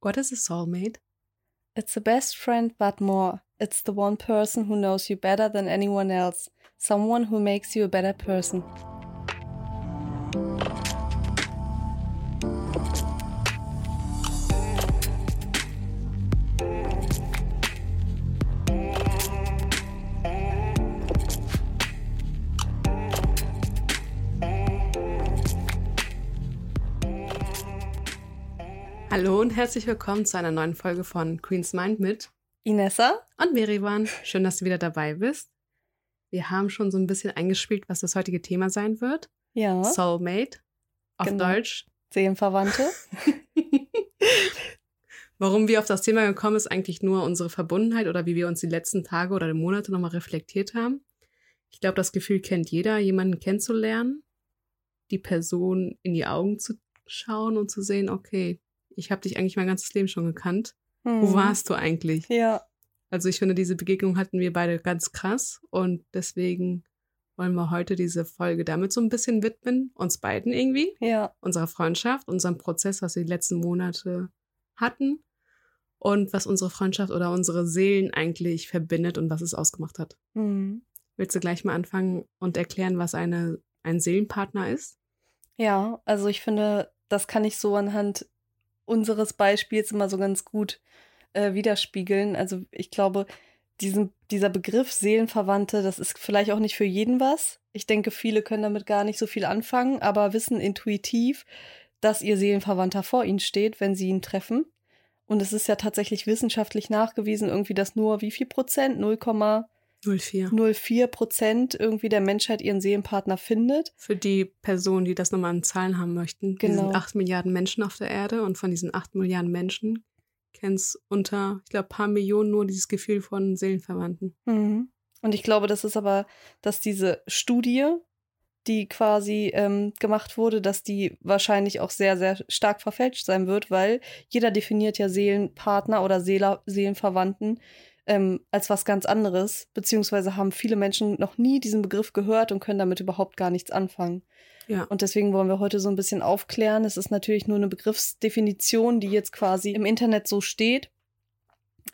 What is a soulmate? It's a best friend, but more. It's the one person who knows you better than anyone else. Someone who makes you a better person. Hallo und herzlich willkommen zu einer neuen Folge von Queen's Mind mit Inessa? und Merivan. Schön, dass du wieder dabei bist. Wir haben schon so ein bisschen eingespielt, was das heutige Thema sein wird. Ja. Soulmate. Auf Genau. Deutsch. Seelenverwandte? Warum wir auf das Thema gekommen ist, eigentlich nur unsere Verbundenheit oder wie wir uns die letzten Tage oder Monate nochmal reflektiert haben. Ich glaube, das Gefühl kennt jeder, jemanden kennenzulernen, die Person in die Augen zu schauen und zu sehen, okay, ich habe dich eigentlich mein ganzes Leben schon gekannt. Wo Hm. warst du eigentlich? Ja. Also ich finde, diese Begegnung hatten wir beide ganz krass und deswegen wollen wir heute diese Folge damit so ein bisschen widmen, uns beiden irgendwie, Ja. unserer Freundschaft, unserem Prozess, was wir die letzten Monate hatten und was unsere Freundschaft oder unsere Seelen eigentlich verbindet und was es ausgemacht hat. Hm. Willst du gleich mal anfangen und erklären, was eine, ein Seelenpartner ist? Ja, also ich finde, das kann ich so anhand unseres Beispiels immer so ganz gut äh, widerspiegeln. Also ich glaube, diesen, dieser Begriff Seelenverwandte, das ist vielleicht auch nicht für jeden was. Ich denke, viele können damit gar nicht so viel anfangen, aber wissen intuitiv, dass ihr Seelenverwandter vor ihnen steht, wenn sie ihn treffen. Und es ist ja tatsächlich wissenschaftlich nachgewiesen, irgendwie, dass nur wie viel Prozent? 0,04 04. Prozent irgendwie der Menschheit ihren Seelenpartner findet. Für die Personen, die das nochmal in Zahlen haben möchten. Genau. sind 8 Milliarden Menschen auf der Erde und von diesen 8 Milliarden Menschen kennst unter, ich glaube, paar Millionen nur dieses Gefühl von Seelenverwandten. Mhm. Und ich glaube, das ist aber, dass diese Studie, die quasi ähm, gemacht wurde, dass die wahrscheinlich auch sehr, sehr stark verfälscht sein wird, weil jeder definiert ja Seelenpartner oder Seela Seelenverwandten ähm, als was ganz anderes, beziehungsweise haben viele Menschen noch nie diesen Begriff gehört und können damit überhaupt gar nichts anfangen. Ja. Und deswegen wollen wir heute so ein bisschen aufklären. Es ist natürlich nur eine Begriffsdefinition, die jetzt quasi im Internet so steht.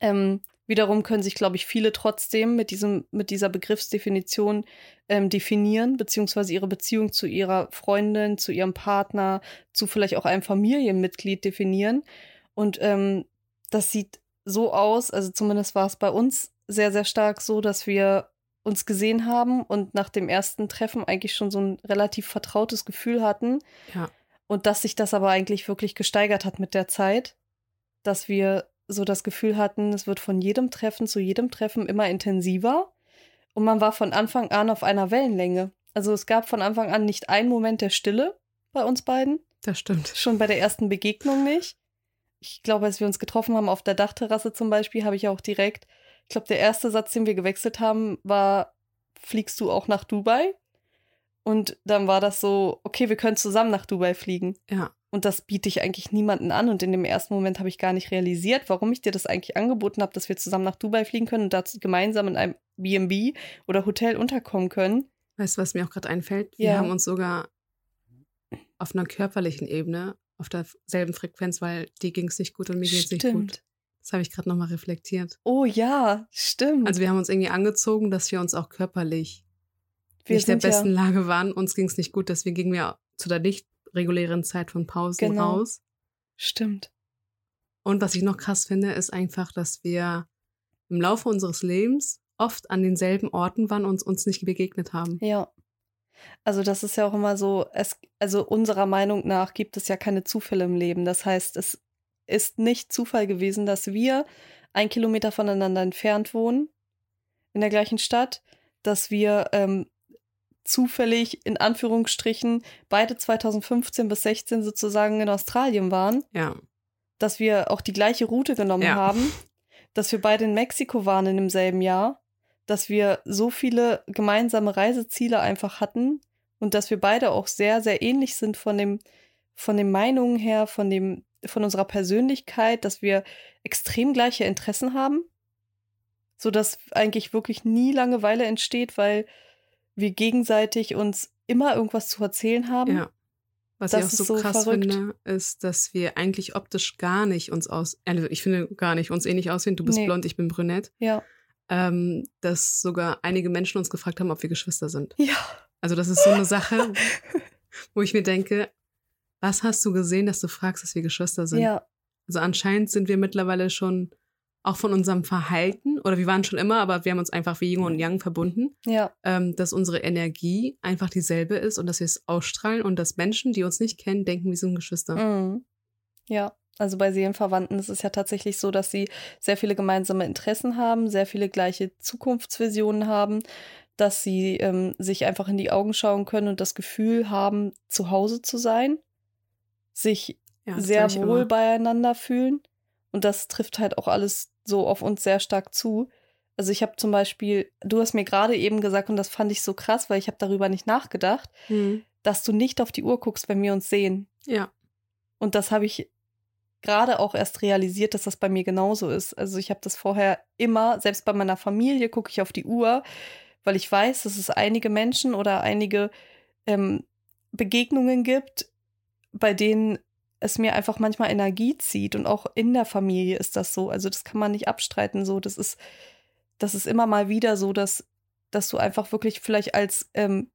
Ähm, wiederum können sich, glaube ich, viele trotzdem mit, diesem, mit dieser Begriffsdefinition ähm, definieren, beziehungsweise ihre Beziehung zu ihrer Freundin, zu ihrem Partner, zu vielleicht auch einem Familienmitglied definieren. Und ähm, das sieht so aus, also zumindest war es bei uns sehr, sehr stark so, dass wir uns gesehen haben und nach dem ersten Treffen eigentlich schon so ein relativ vertrautes Gefühl hatten. Ja. Und dass sich das aber eigentlich wirklich gesteigert hat mit der Zeit, dass wir so das Gefühl hatten, es wird von jedem Treffen zu jedem Treffen immer intensiver und man war von Anfang an auf einer Wellenlänge. Also es gab von Anfang an nicht einen Moment der Stille bei uns beiden, Das stimmt. schon bei der ersten Begegnung nicht. Ich glaube, als wir uns getroffen haben auf der Dachterrasse zum Beispiel, habe ich auch direkt, ich glaube, der erste Satz, den wir gewechselt haben, war, fliegst du auch nach Dubai? Und dann war das so, okay, wir können zusammen nach Dubai fliegen. Ja. Und das biete ich eigentlich niemanden an. Und in dem ersten Moment habe ich gar nicht realisiert, warum ich dir das eigentlich angeboten habe, dass wir zusammen nach Dubai fliegen können und da gemeinsam in einem B&B oder Hotel unterkommen können. Weißt du, was mir auch gerade einfällt? Wir Ja. haben uns sogar auf einer körperlichen Ebene auf derselben Frequenz, weil dir ging es nicht gut und mir ging es nicht gut. Das habe ich gerade nochmal reflektiert. Oh ja, stimmt. Also wir haben uns irgendwie angezogen, dass wir uns auch körperlich wir nicht in der besten ja, Lage waren. Uns ging es nicht gut, deswegen gingen wir zu der nicht regulären Zeit von Pausen Genau. raus. Stimmt. Und was ich noch krass finde, ist einfach, dass wir im Laufe unseres Lebens oft an denselben Orten waren und uns nicht begegnet haben. Ja. Also das ist ja auch immer so, es, also unserer Meinung nach gibt es ja keine Zufälle im Leben. Das heißt, es ist nicht Zufall gewesen, dass wir ein Kilometer voneinander entfernt wohnen, in der gleichen Stadt, dass wir ähm, zufällig in Anführungsstrichen beide 2015 bis 16 sozusagen in Australien waren, Ja, dass wir auch die gleiche Route genommen Ja. haben, dass wir beide in Mexiko waren in demselben Jahr, dass wir so viele gemeinsame Reiseziele einfach hatten und dass wir beide auch sehr, sehr ähnlich sind von dem, von den Meinungen her, von dem, von unserer Persönlichkeit, dass wir extrem gleiche Interessen haben, so dass eigentlich wirklich nie Langeweile entsteht, weil wir gegenseitig uns immer irgendwas zu erzählen haben. ja. Was Das ich auch so, so krass verrückt. finde, ist, dass wir eigentlich optisch gar nicht uns aus, also ich finde gar nicht uns ähnlich aussehen. Du bist Nee. blond, ich bin brünett. Ja. Ähm, dass sogar einige Menschen uns gefragt haben, ob wir Geschwister sind. Ja. Also das ist so eine Sache, wo ich mir denke, was hast du gesehen, dass du fragst, dass wir Geschwister sind? Ja. Also anscheinend sind wir mittlerweile schon auch von unserem Verhalten, oder wir waren schon immer, aber wir haben uns einfach wie Yin und Yang verbunden, Ja. ähm, dass unsere Energie einfach dieselbe ist und dass wir es ausstrahlen und dass Menschen, die uns nicht kennen, denken, wir sind Geschwister. Mhm. Ja. Also bei Seelenverwandten ist es ja tatsächlich so, dass sie sehr viele gemeinsame Interessen haben, sehr viele gleiche Zukunftsvisionen haben, dass sie ähm, sich einfach in die Augen schauen können und das Gefühl haben, zu Hause zu sein, sich Ja, sehr wohl immer. beieinander fühlen. Und das trifft halt auch alles so auf uns sehr stark zu. Also ich habe zum Beispiel, du hast mir gerade eben gesagt, und das fand ich so krass, weil ich habe darüber nicht nachgedacht, Mhm. dass du nicht auf die Uhr guckst, wenn wir uns sehen. Ja, Und das habe ich gerade auch erst realisiert, dass das bei mir genauso ist. Also ich habe das vorher immer, selbst bei meiner Familie gucke ich auf die Uhr, weil ich weiß, dass es einige Menschen oder einige ähm, Begegnungen gibt, bei denen es mir einfach manchmal Energie zieht. Und auch in der Familie ist das so. Also das kann man nicht abstreiten. So, das ist, das ist immer mal wieder so, dass, dass du einfach wirklich vielleicht als ähm,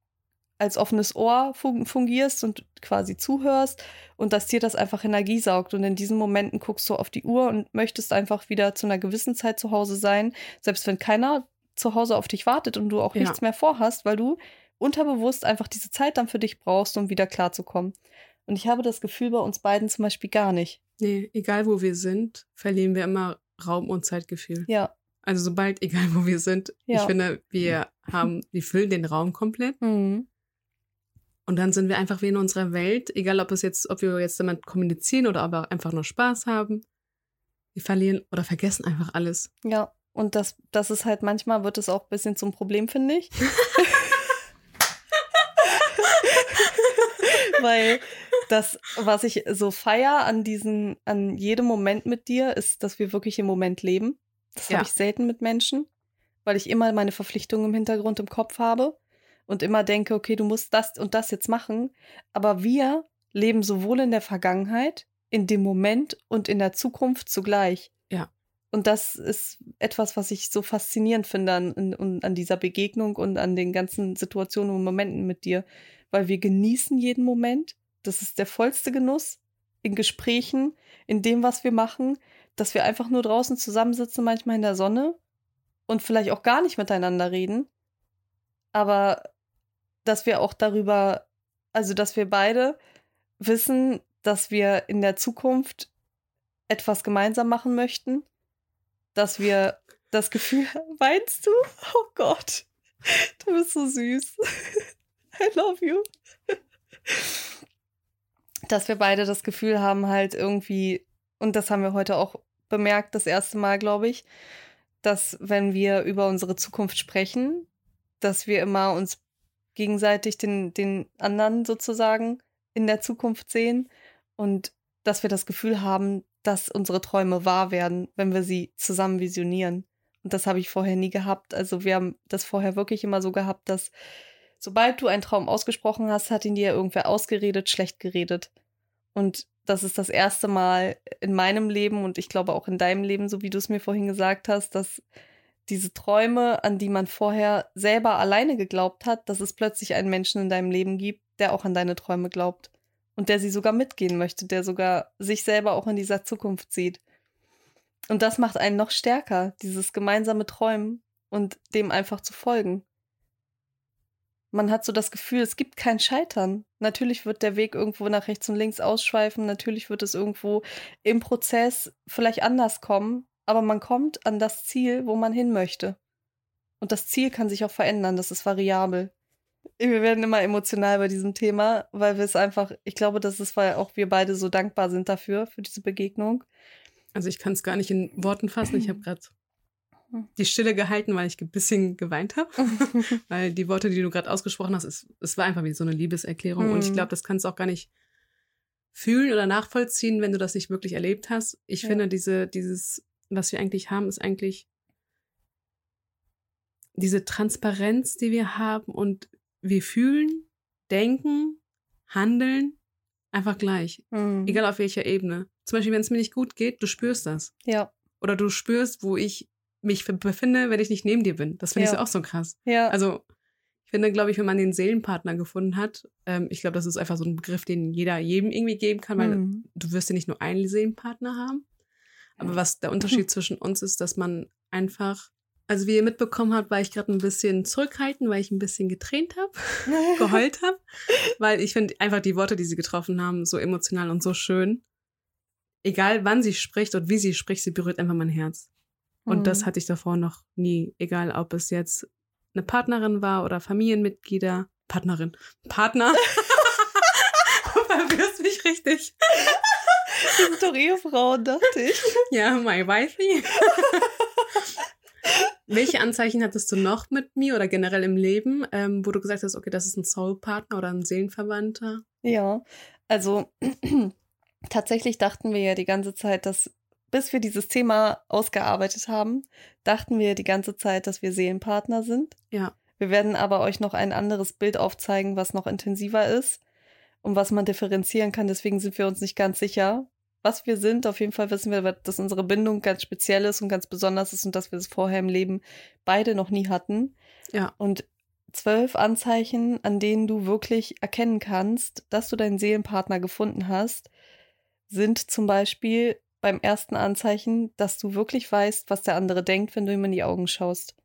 als offenes Ohr fun- fungierst und quasi zuhörst und dass dir das einfach Energie saugt. Und in diesen Momenten guckst du auf die Uhr und möchtest einfach wieder zu einer gewissen Zeit zu Hause sein, selbst wenn keiner zu Hause auf dich wartet und du auch Ja. nichts mehr vorhast, weil du unterbewusst einfach diese Zeit dann für dich brauchst, um wieder klarzukommen. Und ich habe das Gefühl bei uns beiden zum Beispiel gar nicht. nee, egal wo wir sind, verlieren wir immer Raum- und Zeitgefühl. Ja. Also sobald, egal wo wir sind, ich Ja. finde, wir haben, wir füllen den Raum komplett Mhm. Und dann sind wir einfach wie in unserer Welt, egal ob es jetzt, ob wir jetzt damit kommunizieren oder ob wir einfach nur Spaß haben. Wir verlieren oder vergessen einfach alles. Ja. Und das, das ist halt manchmal wird es auch ein bisschen zum Problem, finde ich. Weil das, was ich so feier an diesen, an jedem Moment mit dir, ist, dass wir wirklich im Moment leben. Das Ja. habe ich selten mit Menschen, weil ich immer meine Verpflichtungen im Hintergrund im Kopf habe und immer denke, okay, du musst das und das jetzt machen. Aber wir leben sowohl in der Vergangenheit, in dem Moment und in der Zukunft zugleich. Ja. Und das ist etwas, was ich so faszinierend finde an, an, an dieser Begegnung und an den ganzen Situationen und Momenten mit dir, weil wir genießen jeden Moment. Das ist der vollste Genuss in Gesprächen, in dem, was wir machen, dass wir einfach nur draußen zusammensitzen, manchmal in der Sonne und vielleicht auch gar nicht miteinander reden, aber dass wir auch darüber, also dass wir beide wissen, dass wir in der Zukunft etwas gemeinsam machen möchten, dass wir das Gefühl, weinst du? Oh Gott, du bist so süß. I love you. Dass wir beide das Gefühl haben, halt irgendwie, und das haben wir heute auch bemerkt, das erste Mal, glaube ich, dass wenn wir über unsere Zukunft sprechen, dass wir immer uns gegenseitig den, den anderen sozusagen in der Zukunft sehen und dass wir das Gefühl haben, dass unsere Träume wahr werden, wenn wir sie zusammen visionieren. Und das habe ich vorher nie gehabt. Also wir haben das vorher wirklich immer so gehabt, dass sobald du einen Traum ausgesprochen hast, hat ihn dir irgendwer ausgeredet, schlecht geredet. Und das ist das erste Mal in meinem Leben und ich glaube auch in deinem Leben, so wie du es mir vorhin gesagt hast, dass diese Träume, an die man vorher selber alleine geglaubt hat, dass es plötzlich einen Menschen in deinem Leben gibt, der auch an deine Träume glaubt und der sie sogar mitgehen möchte, der sogar sich selber auch in dieser Zukunft sieht. Und das macht einen noch stärker, dieses gemeinsame Träumen und dem einfach zu folgen. Man hat so das Gefühl, es gibt kein Scheitern. Natürlich wird der Weg irgendwo nach rechts und links ausschweifen, natürlich wird es irgendwo im Prozess vielleicht anders kommen, aber man kommt an das Ziel, wo man hin möchte. Und das Ziel kann sich auch verändern, das ist variabel. Wir werden immer emotional bei diesem Thema, weil wir es einfach, ich glaube, das ist, weil auch wir beide so dankbar sind dafür, für diese Begegnung. Also ich kann es gar nicht in Worten fassen. Ich habe gerade die Stille gehalten, weil ich ein bisschen geweint habe. weil die Worte, die du gerade ausgesprochen hast, es, es war einfach wie so eine Liebeserklärung. Und ich Mhm. glaube, das kannst du auch gar nicht fühlen oder nachvollziehen, wenn du das nicht wirklich erlebt hast. Ich Ja. finde, diese, dieses, was wir eigentlich haben, ist eigentlich diese Transparenz, die wir haben und wir fühlen, denken, handeln Einfach gleich. Mhm. Egal auf welcher Ebene. Zum Beispiel, wenn es mir nicht gut geht, du spürst das. Ja, Oder du spürst, wo ich mich befinde, wenn ich nicht neben dir bin. Das finde ich Ja. so auch so krass. ja, Also, ich finde, glaube ich, wenn man den Seelenpartner gefunden hat, ähm, ich glaube, das ist einfach so ein Begriff, den jeder jedem irgendwie geben kann, weil Mhm. du wirst ja nicht nur einen Seelenpartner haben. Aber was der Unterschied zwischen uns ist, dass man einfach, also wie ihr mitbekommen habt, war ich gerade ein bisschen zurückhaltend, weil ich ein bisschen getränt habe, geheult habe, weil ich finde einfach die Worte, die sie getroffen haben, so emotional und so schön. Egal wann sie spricht und wie sie spricht, sie berührt einfach mein Herz. Und das Mhm. hatte ich davor noch nie, egal ob es jetzt eine Partnerin war oder Familienmitglieder. Partnerin. Partner. du verwirrst mich richtig. Das sind doch Ehefrauen, dachte ich. Ja, my wifey. Welche Anzeichen hattest du noch mit mir oder generell im Leben, ähm, wo du gesagt hast, okay, das ist ein Soulpartner oder ein Seelenverwandter? Ja, also tatsächlich dachten wir ja die ganze Zeit, dass bis wir dieses Thema ausgearbeitet haben, dachten wir die ganze Zeit, dass wir Seelenpartner sind. Ja. Wir werden aber euch noch ein anderes Bild aufzeigen, was noch intensiver ist und was man differenzieren kann. Deswegen sind wir uns nicht ganz sicher, was wir sind. Auf jeden Fall wissen wir, dass unsere Bindung ganz speziell ist und ganz besonders ist und dass wir es vorher im Leben beide noch nie hatten. Ja. Und zwölf Anzeichen, an denen du wirklich erkennen kannst, dass du deinen Seelenpartner gefunden hast, sind zum Beispiel beim ersten Anzeichen, dass du wirklich weißt, was der andere denkt, wenn du ihm in die Augen schaust.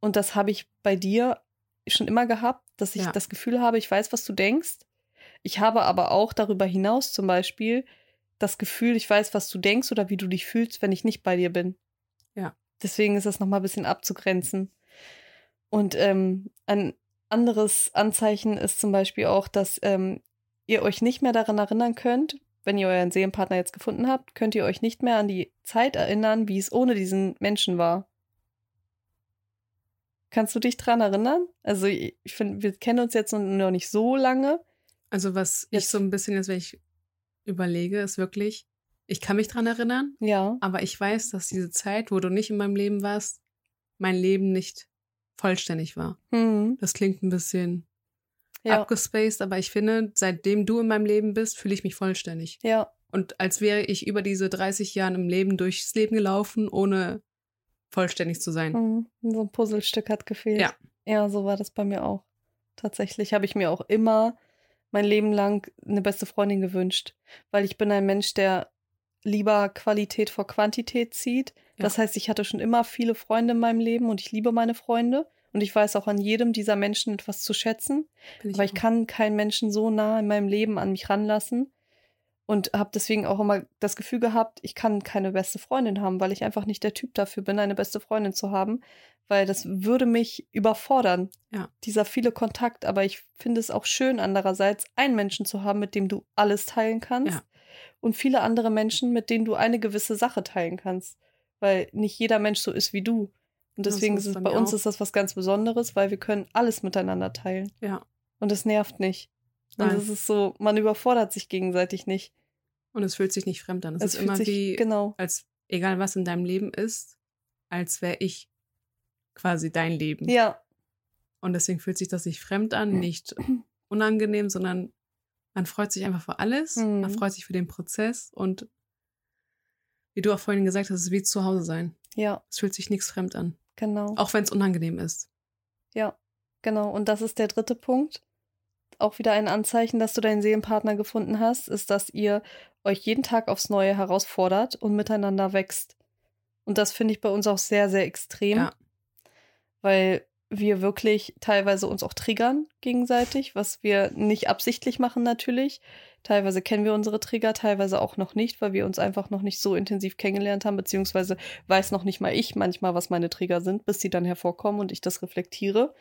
Und das habe ich bei dir schon immer gehabt, dass ich Ja. das Gefühl habe, ich weiß, was du denkst. Ich habe aber auch darüber hinaus zum Beispiel das Gefühl, ich weiß, was du denkst oder wie du dich fühlst, wenn ich nicht bei dir bin. Ja. Deswegen ist das nochmal ein bisschen abzugrenzen. Und ähm, ein anderes Anzeichen ist zum Beispiel auch, dass ähm, ihr euch nicht mehr daran erinnern könnt, wenn ihr euren Seelenpartner jetzt gefunden habt, könnt ihr euch nicht mehr an die Zeit erinnern, wie es ohne diesen Menschen war. Kannst du dich dran erinnern? Also ich finde, wir kennen uns jetzt noch nicht so lange. Also was ich Jetzt- so ein bisschen jetzt, wenn ich überlege, ist wirklich, ich kann mich dran erinnern, Ja. aber ich weiß, dass diese Zeit, wo du nicht in meinem Leben warst, mein Leben nicht vollständig war. Hm. Das klingt ein bisschen Ja. abgespaced, aber ich finde, seitdem du in meinem Leben bist, fühle ich mich vollständig. Ja. Und als wäre ich über diese 30 Jahre im Leben durchs Leben gelaufen, ohne vollständig zu sein. Hm. So ein Puzzlestück hat gefehlt. Ja. Ja, so war das bei mir auch. Tatsächlich habe ich mir auch immer mein Leben lang eine beste Freundin gewünscht, weil ich bin ein Mensch, der lieber Qualität vor Quantität zieht. Ja. Das heißt, ich hatte schon immer viele Freunde in meinem Leben und ich liebe meine Freunde und ich weiß auch an jedem dieser Menschen etwas zu schätzen. Bin Aber ich auch. kann keinen Menschen so nah in meinem Leben an mich ranlassen und habe deswegen auch immer das Gefühl gehabt, ich kann keine beste Freundin haben, weil ich einfach nicht der Typ dafür bin, eine beste Freundin zu haben, weil das würde mich überfordern, Ja. dieser viele Kontakt. Aber ich finde es auch schön, andererseits einen Menschen zu haben, mit dem du alles teilen kannst Ja. und viele andere Menschen, mit denen du eine gewisse Sache teilen kannst, weil nicht jeder Mensch so ist wie du. Und deswegen ist es bei uns auch. ist das was ganz Besonderes, weil wir können alles miteinander teilen. Ja. Und es nervt nicht. Und es ist so, man überfordert sich gegenseitig nicht. Und es fühlt sich nicht fremd an. Es, ist fühlt immer sich, wie, genau, als egal was in deinem Leben ist, als wäre ich quasi dein Leben. ja, Und deswegen fühlt sich das nicht fremd an, nicht unangenehm, sondern man freut sich einfach für alles. Mhm. Man freut sich für den Prozess und wie du auch vorhin gesagt hast, es ist wie zu Hause sein. ja, Es fühlt sich nichts fremd an. genau, Auch wenn es unangenehm ist. ja, genau. Und das ist der dritte Punkt. Auch wieder ein Anzeichen, dass du deinen Seelenpartner gefunden hast, ist, dass ihr euch jeden Tag aufs Neue herausfordert und miteinander wächst. Und das finde ich bei uns auch sehr, sehr extrem, Ja. weil wir wirklich teilweise uns auch triggern gegenseitig, was wir nicht absichtlich machen natürlich. Teilweise kennen wir unsere Trigger, teilweise auch noch nicht, weil wir uns einfach noch nicht so intensiv kennengelernt haben, beziehungsweise weiß noch nicht mal ich manchmal, was meine Trigger sind, bis sie dann hervorkommen und ich das reflektiere.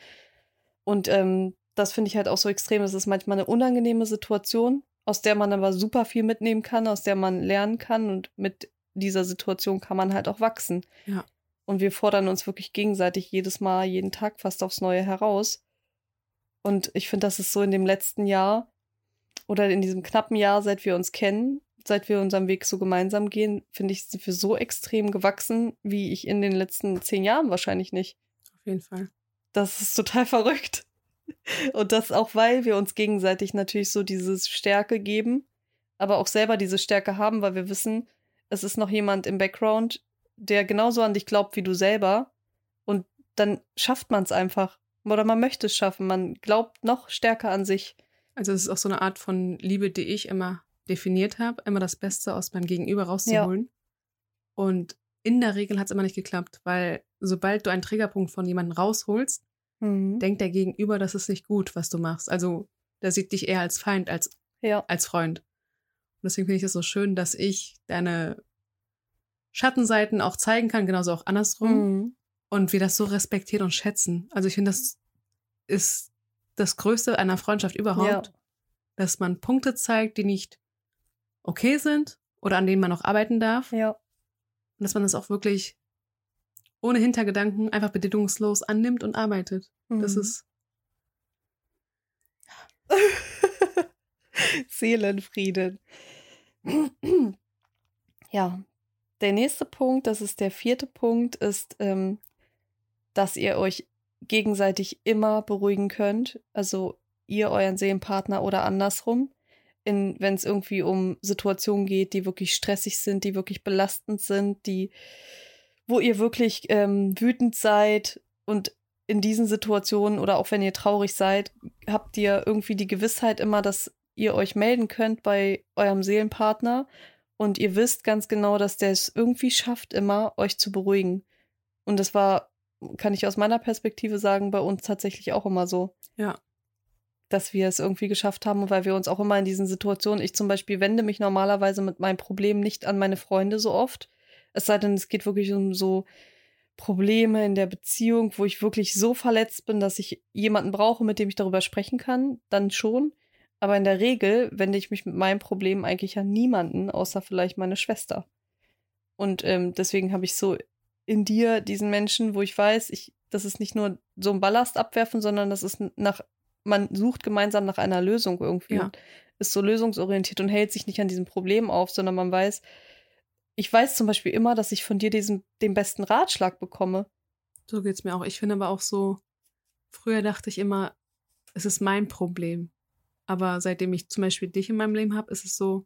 Und ähm, das finde ich halt auch so extrem. Es ist manchmal eine unangenehme Situation, aus der man aber super viel mitnehmen kann, aus der man lernen kann und mit dieser Situation kann man halt auch wachsen. Ja. Und wir fordern uns wirklich gegenseitig jedes Mal, jeden Tag fast aufs Neue heraus. Und ich finde, das ist so in dem letzten Jahr oder in diesem knappen Jahr, seit wir uns kennen, seit wir unseren Weg so gemeinsam gehen, finde ich, sind wir so extrem gewachsen, wie ich in den letzten zehn Jahren wahrscheinlich nicht. Auf jeden Fall. Das ist total verrückt. Und das auch, weil wir uns gegenseitig natürlich so diese Stärke geben, aber auch selber diese Stärke haben, weil wir wissen, es ist noch jemand im Background, der genauso an dich glaubt wie du selber. Und dann schafft man es einfach. Oder man möchte es schaffen. Man glaubt noch stärker an sich. Also es ist auch so eine Art von Liebe, die ich immer definiert habe, immer das Beste aus meinem Gegenüber rauszuholen. Ja. Und in der Regel hat es immer nicht geklappt, weil sobald du einen Triggerpunkt von jemandem rausholst, mhm. denkt der Gegenüber, das ist nicht gut, was du machst. Also der sieht dich eher als Feind als ja. als Freund. Und deswegen finde ich es so schön, dass ich deine Schattenseiten auch zeigen kann, genauso auch andersrum. Mhm. Und wir das so respektieren und schätzen. Also ich finde, das ist das Größte einer Freundschaft überhaupt, ja. dass man Punkte zeigt, die nicht okay sind oder an denen man noch arbeiten darf. Ja. Und dass man das auch wirklich ohne Hintergedanken einfach bedingungslos annimmt und arbeitet. Mhm. Das ist. Seelenfrieden. ja, der nächste Punkt, das ist der vierte Punkt, ist, ähm, dass ihr euch gegenseitig immer beruhigen könnt. Also ihr euren Seelenpartner oder andersrum. Wenn es irgendwie um Situationen geht, die wirklich stressig sind, die wirklich belastend sind, die, wo ihr wirklich ähm, wütend seid und in diesen Situationen oder auch wenn ihr traurig seid, habt ihr irgendwie die Gewissheit immer, dass ihr euch melden könnt bei eurem Seelenpartner und ihr wisst ganz genau, dass der es irgendwie schafft, immer euch zu beruhigen. Und das war, kann ich aus meiner Perspektive sagen, bei uns tatsächlich auch immer so. Ja. Dass wir es irgendwie geschafft haben, weil wir uns auch immer in diesen Situationen, ich zum Beispiel wende mich normalerweise mit meinem Problem nicht an meine Freunde so oft. Es sei denn, es geht wirklich um so Probleme in der Beziehung, wo ich wirklich so verletzt bin, dass ich jemanden brauche, mit dem ich darüber sprechen kann, dann schon. Aber in der Regel wende ich mich mit meinem Problem eigentlich an niemanden, außer vielleicht meine Schwester. Und ähm, deswegen habe ich so in dir diesen Menschen, wo ich weiß, ich, das ist nicht nur so ein Ballast abwerfen, sondern das ist nach, man sucht gemeinsam nach einer Lösung irgendwie ja. und ist so lösungsorientiert und hält sich nicht an diesem Problem auf, sondern man weiß, ich weiß zum Beispiel immer, dass ich von dir diesen, den besten Ratschlag bekomme. So geht's mir auch. Ich finde aber auch so, früher dachte ich immer, es ist mein Problem. Aber seitdem ich zum Beispiel dich in meinem Leben habe, ist es so,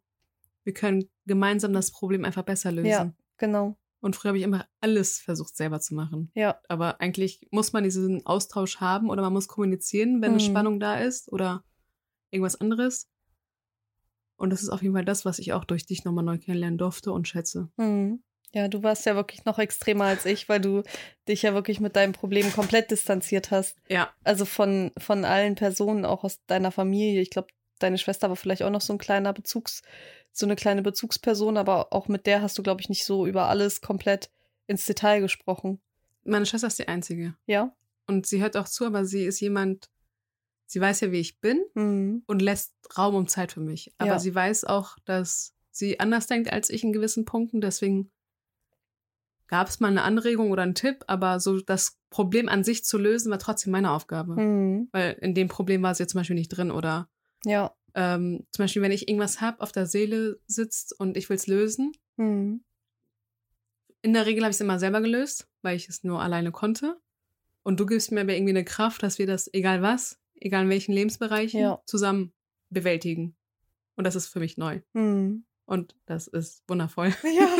wir können gemeinsam das Problem einfach besser lösen. Ja, genau. Und früher habe ich immer alles versucht selber zu machen. Ja. Aber eigentlich muss man diesen Austausch haben oder man muss kommunizieren, wenn mhm. eine Spannung da ist oder irgendwas anderes. Und das ist auf jeden Fall das, was ich auch durch dich nochmal neu kennenlernen durfte und schätze. Mhm. Ja, du warst ja wirklich noch extremer als ich, weil du dich ja wirklich mit deinem Problem komplett distanziert hast. Ja. Also von, von allen Personen, auch aus deiner Familie. Ich glaube, deine Schwester war vielleicht auch noch so ein kleiner Bezugs, so eine kleine Bezugsperson, aber auch mit der hast du, glaube ich, nicht so über alles komplett ins Detail gesprochen. Meine Schwester ist die einzige. Ja. Und sie hört auch zu, aber sie ist jemand, sie weiß ja, wie ich bin mhm. und lässt Raum und Zeit für mich. Aber ja. sie weiß auch, dass sie anders denkt als ich in gewissen Punkten, deswegen gab es mal eine Anregung oder einen Tipp, aber so das Problem an sich zu lösen, war trotzdem meine Aufgabe. Mhm. Weil in dem Problem war sie jetzt zum Beispiel nicht drin oder ja. Ähm, zum Beispiel, wenn ich irgendwas habe, auf der Seele sitzt und ich will es lösen. Mhm. In der Regel habe ich es immer selber gelöst, weil ich es nur alleine konnte. Und du gibst mir aber irgendwie eine Kraft, dass wir das, egal was, egal in welchen Lebensbereichen, ja. zusammen bewältigen. Und das ist für mich neu. Mhm. Und das ist wundervoll. Ja.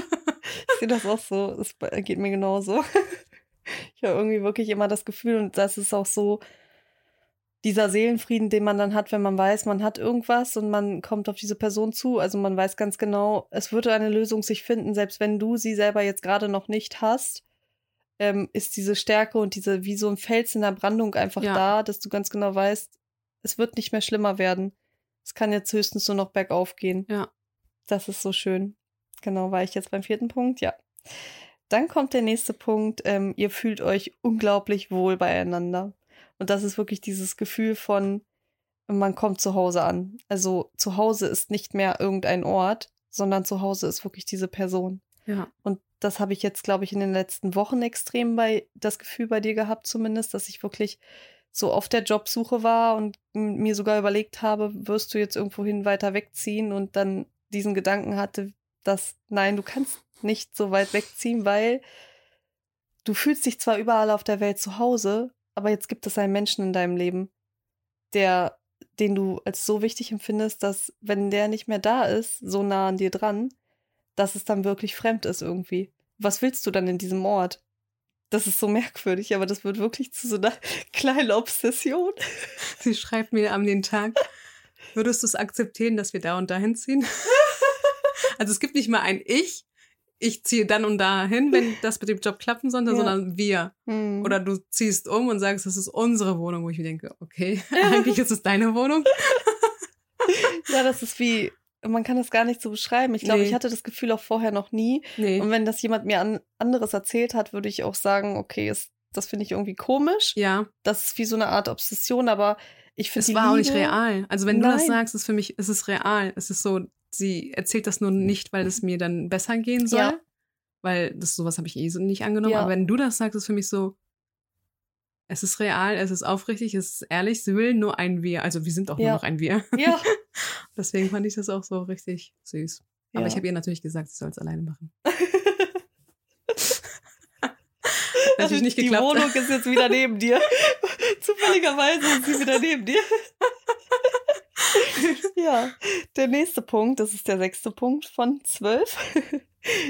Ich sehe das auch so. Es geht mir genauso. Ich habe irgendwie wirklich immer das Gefühl, und das ist auch so dieser Seelenfrieden, den man dann hat, wenn man weiß, man hat irgendwas und man kommt auf diese Person zu. Also man weiß ganz genau, es würde eine Lösung sich finden, selbst wenn du sie selber jetzt gerade noch nicht hast. Ähm, ist diese Stärke und diese, wie so ein Fels in der Brandung einfach ja. da, dass du ganz genau weißt, es wird nicht mehr schlimmer werden. Es kann jetzt höchstens nur noch bergauf gehen. Ja. Das ist so schön. Genau, war ich jetzt beim vierten Punkt? Ja. Dann kommt der nächste Punkt. Ähm, ihr fühlt euch unglaublich wohl beieinander. Und das ist wirklich dieses Gefühl von, man kommt zu Hause an. Also zu Hause ist nicht mehr irgendein Ort, sondern zu Hause ist wirklich diese Person. Ja. Und das habe ich jetzt, glaube ich, in den letzten Wochen extrem bei das Gefühl bei dir gehabt, zumindest, dass ich wirklich so auf der Jobsuche war und mir sogar überlegt habe, wirst du jetzt irgendwohin weiter wegziehen und dann diesen Gedanken hatte, dass nein, du kannst nicht so weit wegziehen, weil du fühlst dich zwar überall auf der Welt zu Hause, aber jetzt gibt es einen Menschen in deinem Leben. der, den du als so wichtig empfindest, dass wenn der nicht mehr da ist, so nah an dir dran, dass es dann wirklich fremd ist irgendwie. Was willst du dann in diesem Ort? Das ist so merkwürdig, aber das wird wirklich zu so einer kleinen Obsession. Sie schreibt mir am den Tag, würdest du es akzeptieren, dass wir da und dahin ziehen? also es gibt nicht mal ein Ich, ich ziehe dann und dahin, wenn das mit dem Job klappen sollte, ja. sondern wir. Hm. Oder du ziehst um und sagst, das ist unsere Wohnung, wo ich mir denke, okay, eigentlich ist es deine Wohnung. ja, das ist wie, man kann das gar nicht so beschreiben. Ich glaube, nee. ich hatte das Gefühl auch vorher noch nie. Nee. Und wenn das jemand mir an, anderes erzählt hat, würde ich auch sagen, okay, ist, das finde ich irgendwie komisch. Ja. Das ist wie so eine Art Obsession, aber ich finde Es war Liebe, auch nicht real. Also wenn Nein. du das sagst, ist für mich, ist es real. Es ist so, sie erzählt das nur nicht, weil es mir dann besser gehen soll. Ja. Weil das sowas habe ich eh so nicht angenommen. Ja. Aber wenn du das sagst, ist für mich so, es ist real, es ist aufrichtig, es ist ehrlich, sie will nur ein Wir. Also wir sind auch ja. nur noch ein Wir. Ja. Deswegen fand ich das auch so richtig süß. Aber ja. ich habe ihr natürlich gesagt, sie soll es alleine machen. natürlich nicht geklappt. Die Wohnung ist jetzt wieder neben dir. Zufälligerweise ist sie wieder neben dir. ja, der nächste Punkt, das ist der sechste Punkt von zwölf.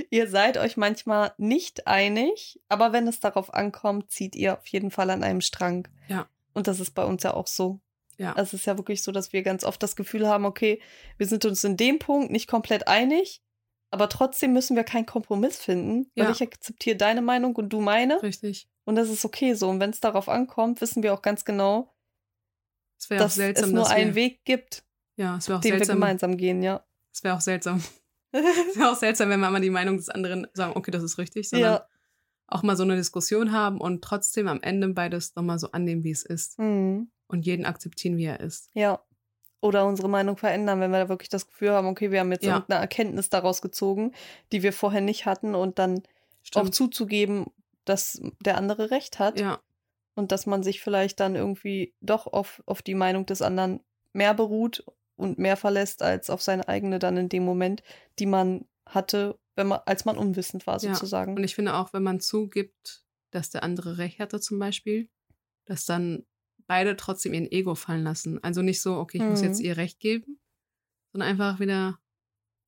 ihr seid euch manchmal nicht einig, aber wenn es darauf ankommt, zieht ihr auf jeden Fall an einem Strang. Ja. Und das ist bei uns ja auch so. Ja. Es ist ja wirklich so, dass wir ganz oft das Gefühl haben, okay, wir sind uns in dem Punkt nicht komplett einig, aber trotzdem müssen wir keinen Kompromiss finden, weil ja. ich akzeptiere deine Meinung und du meine. Richtig. Und das ist okay so. Und wenn es darauf ankommt, wissen wir auch ganz genau, es dass seltsam, es nur einen Weg gibt, ja, es auch den seltsam. wir gemeinsam gehen, ja. Es wäre auch seltsam. es wäre auch seltsam, wenn wir mal die Meinung des anderen sagen, okay, das ist richtig, sondern ja. auch mal so eine Diskussion haben und trotzdem am Ende beides nochmal so annehmen, wie es ist. Mhm. Und jeden akzeptieren, wie er ist. Ja. Oder unsere Meinung verändern, wenn wir da wirklich das Gefühl haben, okay, wir haben jetzt ja. irgendeine Erkenntnis daraus gezogen, die wir vorher nicht hatten und dann Stimmt. auch zuzugeben, dass der andere recht hat. Ja. Und dass man sich vielleicht dann irgendwie doch auf, auf die Meinung des anderen mehr beruht und mehr verlässt als auf seine eigene dann in dem Moment, die man hatte, wenn man, als man unwissend war, sozusagen. Ja. Und ich finde auch, wenn man zugibt, dass der andere recht hatte, zum Beispiel, dass dann beide trotzdem ihren Ego fallen lassen. Also nicht so, okay, ich mhm. muss jetzt ihr Recht geben, sondern einfach wieder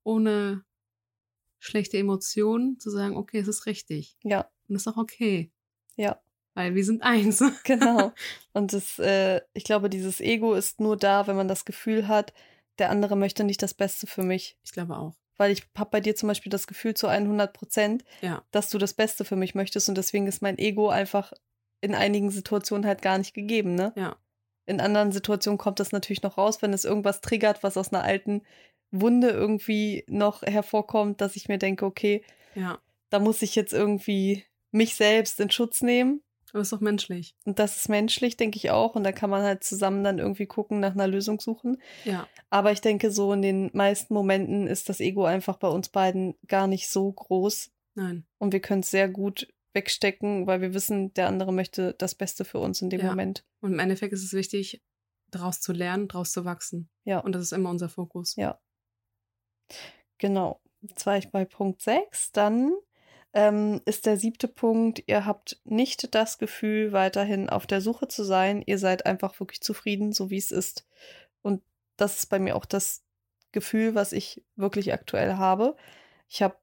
ohne schlechte Emotionen zu sagen, okay, es ist richtig. Ja. Und das ist auch okay. Ja. Weil wir sind eins. genau. Und das, äh, ich glaube, dieses Ego ist nur da, wenn man das Gefühl hat, der andere möchte nicht das Beste für mich. Ich glaube auch. Weil ich habe bei dir zum Beispiel das Gefühl zu 100 Prozent, ja. dass du das Beste für mich möchtest. Und deswegen ist mein Ego einfach in einigen Situationen halt gar nicht gegeben, ne? Ja. In anderen Situationen kommt das natürlich noch raus, wenn es irgendwas triggert, was aus einer alten Wunde irgendwie noch hervorkommt, dass ich mir denke, okay, ja. da muss ich jetzt irgendwie mich selbst in Schutz nehmen aber ist doch menschlich. Und das ist menschlich, denke ich auch. Und da kann man halt zusammen dann irgendwie gucken, nach einer Lösung suchen. Ja. Aber ich denke, so in den meisten Momenten ist das Ego einfach bei uns beiden gar nicht so groß. Nein. Und wir können es sehr gut wegstecken, weil wir wissen, der andere möchte das Beste für uns in dem ja. Moment. Und im Endeffekt ist es wichtig, daraus zu lernen, daraus zu wachsen. Ja. Und das ist immer unser Fokus. Ja. Genau. Jetzt war ich bei Punkt 6. Dann ähm, ist der siebte Punkt, ihr habt nicht das Gefühl, weiterhin auf der Suche zu sein. Ihr seid einfach wirklich zufrieden, so wie es ist. Und das ist bei mir auch das Gefühl, was ich wirklich aktuell habe. Ich habe